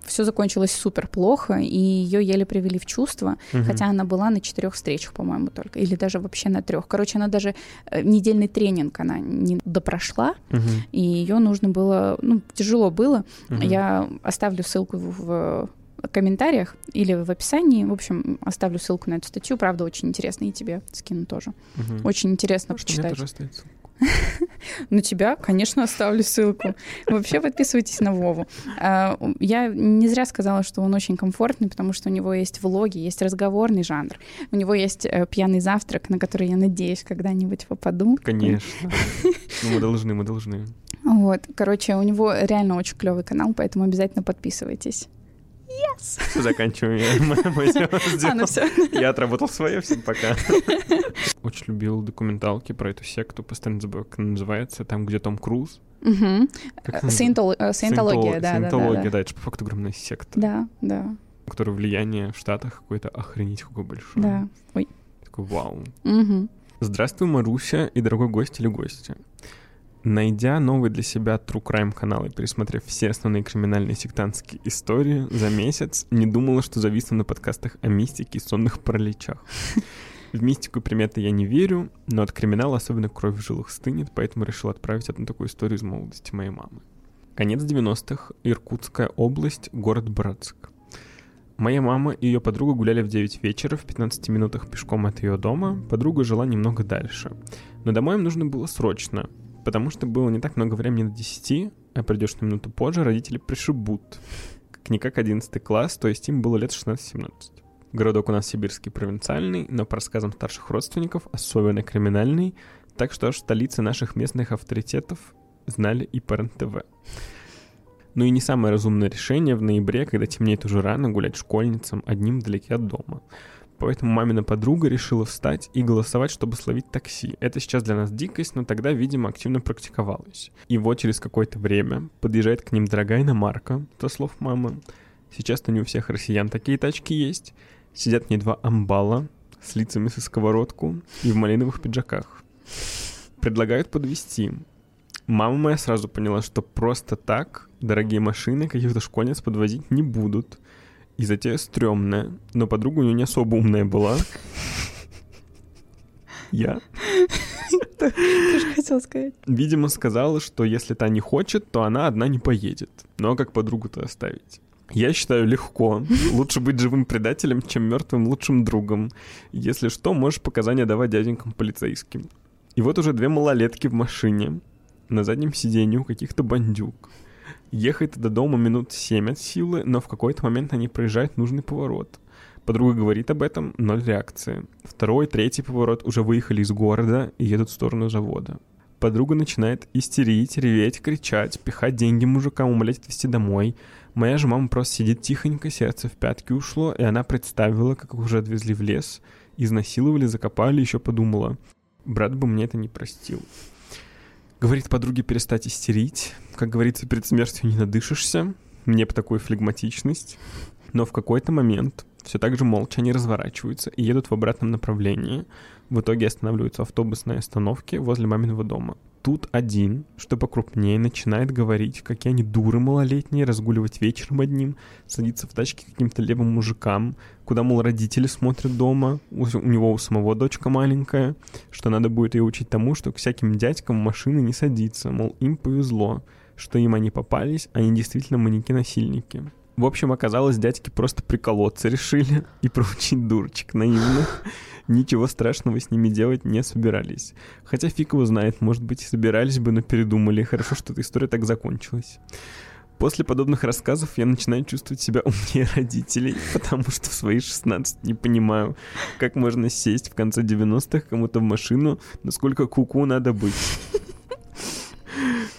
все закончилось супер плохо, и ее еле привели в чувство, uh-huh. хотя она была на четырех встречах, по-моему, только, или даже вообще на трех. Короче, она даже э, недельный тренинг она не допрошла, uh-huh. и ее нужно было, ну, тяжело было. Uh-huh. Я оставлю ссылку в комментариях или в описании. В общем, оставлю ссылку на эту статью. Правда, очень интересно. И тебе скину тоже. Угу. Очень интересно Может, почитать. тоже оставить ссылку. На тебя, конечно, оставлю ссылку. Вообще подписывайтесь на Вову. А, я не зря сказала, что он очень комфортный, потому что у него есть влоги, есть разговорный жанр. У него есть э, пьяный завтрак, на который я надеюсь когда-нибудь попаду. Конечно. Ну, мы должны, мы должны. Вот, короче, у него реально очень клевый канал, поэтому обязательно подписывайтесь. Yes! Заканчиваем я а, ну все. Я отработал свое, всем пока. Очень любил документалки про эту секту, постоянно забыл, как она называется, там, где Том Круз. Угу. Саентология, да, да, да. да, это же по факту огромная секта. Да, да. У которой влияние в Штатах какое-то охренеть какое большое. Да, ой. Такой вау. Угу. Здравствуй, Маруся и дорогой гость или гости. Найдя новый для себя True Crime канал и пересмотрев все основные криминальные сектантские истории за месяц, не думала, что зависну на подкастах о мистике и сонных параличах. В мистику и приметы я не верю, но от криминала особенно кровь в жилах стынет, поэтому решил отправить одну такую историю из молодости моей мамы. Конец 90-х, Иркутская область, город Братск. Моя мама и ее подруга гуляли в 9 вечера в 15 минутах пешком от ее дома. Подруга жила немного дальше. Но домой им нужно было срочно, потому что было не так много времени до 10, а придешь на минуту позже, родители пришибут. Как-никак 11 класс, то есть им было лет 16-17. Городок у нас сибирский провинциальный, но по рассказам старших родственников особенно криминальный, так что столицы наших местных авторитетов знали и по РНТВ. Ну и не самое разумное решение в ноябре, когда темнеет уже рано, гулять школьницам одним вдалеке от дома. Поэтому мамина подруга решила встать и голосовать, чтобы словить такси. Это сейчас для нас дикость, но тогда, видимо, активно практиковалось. И вот через какое-то время подъезжает к ним дорогая иномарка, то слов мамы. Сейчас-то не у всех россиян такие тачки есть. Сидят не два амбала с лицами со сковородку и в малиновых пиджаках. Предлагают подвести. Мама моя сразу поняла, что просто так дорогие машины каких-то школьниц подвозить не будут. И затея стрёмная, но подруга у нее не особо умная была. Я. Тоже хотел сказать. Видимо, сказала, что если та не хочет, то она одна не поедет. Но как подругу-то оставить? Я считаю легко. Лучше быть живым предателем, чем мертвым лучшим другом. Если что, можешь показания давать дяденькам полицейским. И вот уже две малолетки в машине. На заднем сиденье у каких-то бандюк. Ехать до дома минут семь от силы, но в какой-то момент они проезжают нужный поворот. Подруга говорит об этом, ноль реакции. Второй, третий поворот уже выехали из города и едут в сторону завода. Подруга начинает истерить, реветь, кричать, пихать деньги мужикам, умолять отвезти домой. Моя же мама просто сидит тихонько, сердце в пятки ушло, и она представила, как их уже отвезли в лес, изнасиловали, закопали, еще подумала. Брат бы мне это не простил. Говорит подруге перестать истерить. Как говорится, перед смертью не надышишься. Мне бы такую флегматичность. Но в какой-то момент все так же молча они разворачиваются и едут в обратном направлении. В итоге останавливаются автобусной остановке возле маминого дома. Тут один, что покрупнее, начинает говорить, какие они дуры малолетние, разгуливать вечером одним, садиться в тачке каким-то левым мужикам, куда, мол, родители смотрят дома, у, у него у самого дочка маленькая, что надо будет ее учить тому, что к всяким дядькам машины не садиться, мол, им повезло, что им они попались, они действительно маньяки-насильники. В общем, оказалось, дядьки просто приколоться решили и проучить дурочек наивных. Ничего страшного с ними делать не собирались. Хотя фиг его знает, может быть, собирались бы, но передумали. Хорошо, что эта история так закончилась. После подобных рассказов я начинаю чувствовать себя умнее родителей, потому что в свои 16 не понимаю, как можно сесть в конце 90-х кому-то в машину, насколько куку надо быть.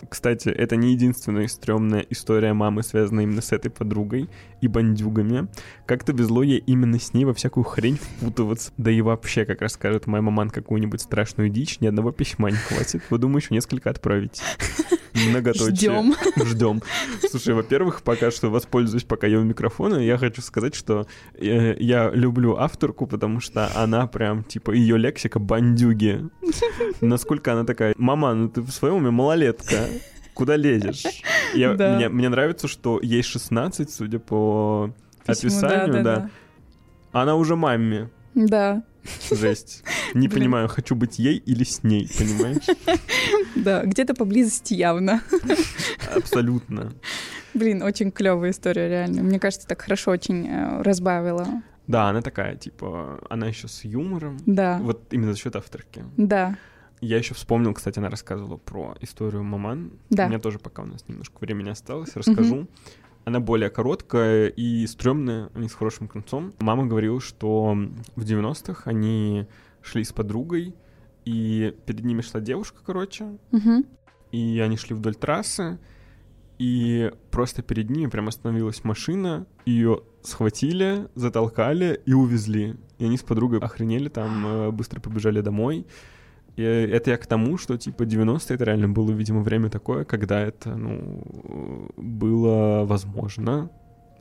Кстати, это не единственная стрёмная история мамы, связанная именно с этой подругой и бандюгами. Как-то везло ей именно с ней во всякую хрень впутываться. Да и вообще, как расскажет моя маман какую-нибудь страшную дичь, ни одного письма не хватит. Вы еще несколько отправить. Многоточие. Ждем. Ждем. Слушай, во-первых, пока что воспользуюсь пока я у микрофона, я хочу сказать, что э, я люблю авторку, потому что она прям, типа, ее лексика бандюги. Насколько она такая, мама, ну ты в своем уме малолетка. Куда лезешь? Я, Да. мне, мне нравится, что ей 16, судя по Письму, описанию, да. Она уже маме. Да, Жесть. Не понимаю, хочу быть ей или с ней, понимаешь? да, где-то поблизости явно. Абсолютно. Блин, очень клевая история, реально. Мне кажется, так хорошо очень э, разбавила. Да, она такая, типа, она еще с юмором. Да, Вот именно за счет авторки. да, Я еще вспомнил, кстати, она рассказывала про историю маман. да. У меня тоже пока у нас немножко времени осталось, расскажу. Она более короткая и стрёмная, не с хорошим концом. Мама говорила, что в 90-х они шли с подругой, и перед ними шла девушка, короче, Мгм. и они шли вдоль трассы, и просто перед ними прям остановилась машина, ее схватили, затолкали и увезли. И они с подругой охренели, там э, быстро побежали домой. И это я к тому, что типа 90-е это реально было, видимо, время такое, когда это, ну, было возможно.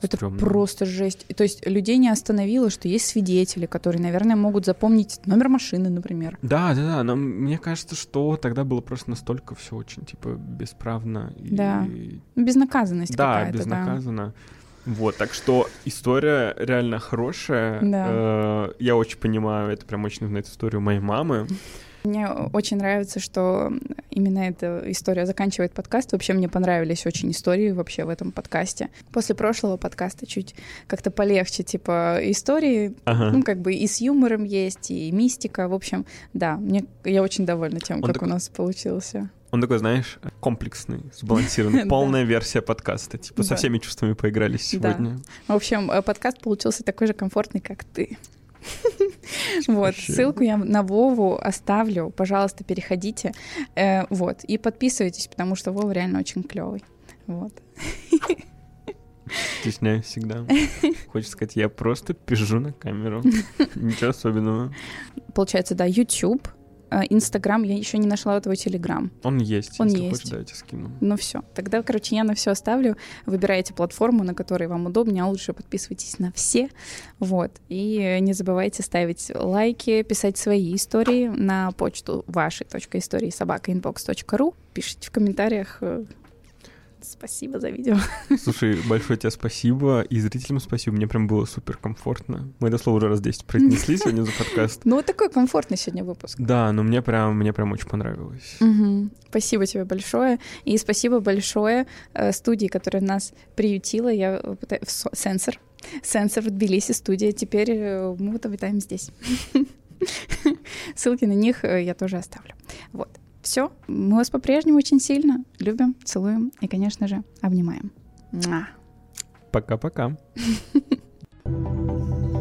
Это Стрёмно. просто жесть. То есть людей не остановило, что есть свидетели, которые, наверное, могут запомнить номер машины, например. Да, да, да, но мне кажется, что тогда было просто настолько все очень, типа, бесправно. И... Да. Безнаказанность Да, какая-то, да. безнаказанно. Вот, так что история реально хорошая. Да. Э, Я очень понимаю, это прям очень нужна эта история моей мамы. Мне очень нравится, что именно эта история заканчивает подкаст. Вообще мне понравились очень истории вообще в этом подкасте. После прошлого подкаста чуть как-то полегче, типа истории, Ага. ну как бы и с юмором есть, и мистика. В общем, да, мне я очень довольна тем, Он как такой- у нас получился. Он такой, знаешь, комплексный, сбалансированный, полная версия подкаста. Типа со всеми чувствами поигрались сегодня. В общем, э, подкаст получился такой же комфортный, как ты. Вот, ссылку я на Вову оставлю, пожалуйста, переходите, э, вот, и подписывайтесь, потому что Вова реально очень клевый, вот. Стесняюсь всегда. Хочется сказать, я просто пижу на камеру. Ничего особенного. Получается, да, YouTube, Инстаграм, я еще не нашла твой Телеграм. Он есть. Он если есть. Хочешь, да, я тебе скину. Ну все. Тогда, короче, я на все оставлю. Выбирайте платформу, на которой вам удобнее, а лучше подписывайтесь на все. Вот. И не забывайте ставить лайки, писать свои истории на почту вашей истории собака inbox.ru. Пишите в комментариях, э, Спасибо за видео. Слушай, большое тебе спасибо. И зрителям спасибо. Мне прям было супер комфортно. Мы это слово уже раз 10 произнесли сегодня за подкаст. Ну, вот такой комфортный сегодня выпуск. Да, но мне прям, мне прям очень понравилось. Угу. Спасибо тебе большое. И спасибо большое э, студии, которая нас приютила. Я пытаюсь... Сенсор. Сенсор в Тбилиси, студия. Теперь э, мы вот обитаем здесь. Ссылки на них э, я тоже оставлю. Вот. Все, мы вас по-прежнему очень сильно любим, целуем и, конечно же, обнимаем. Пока-пока.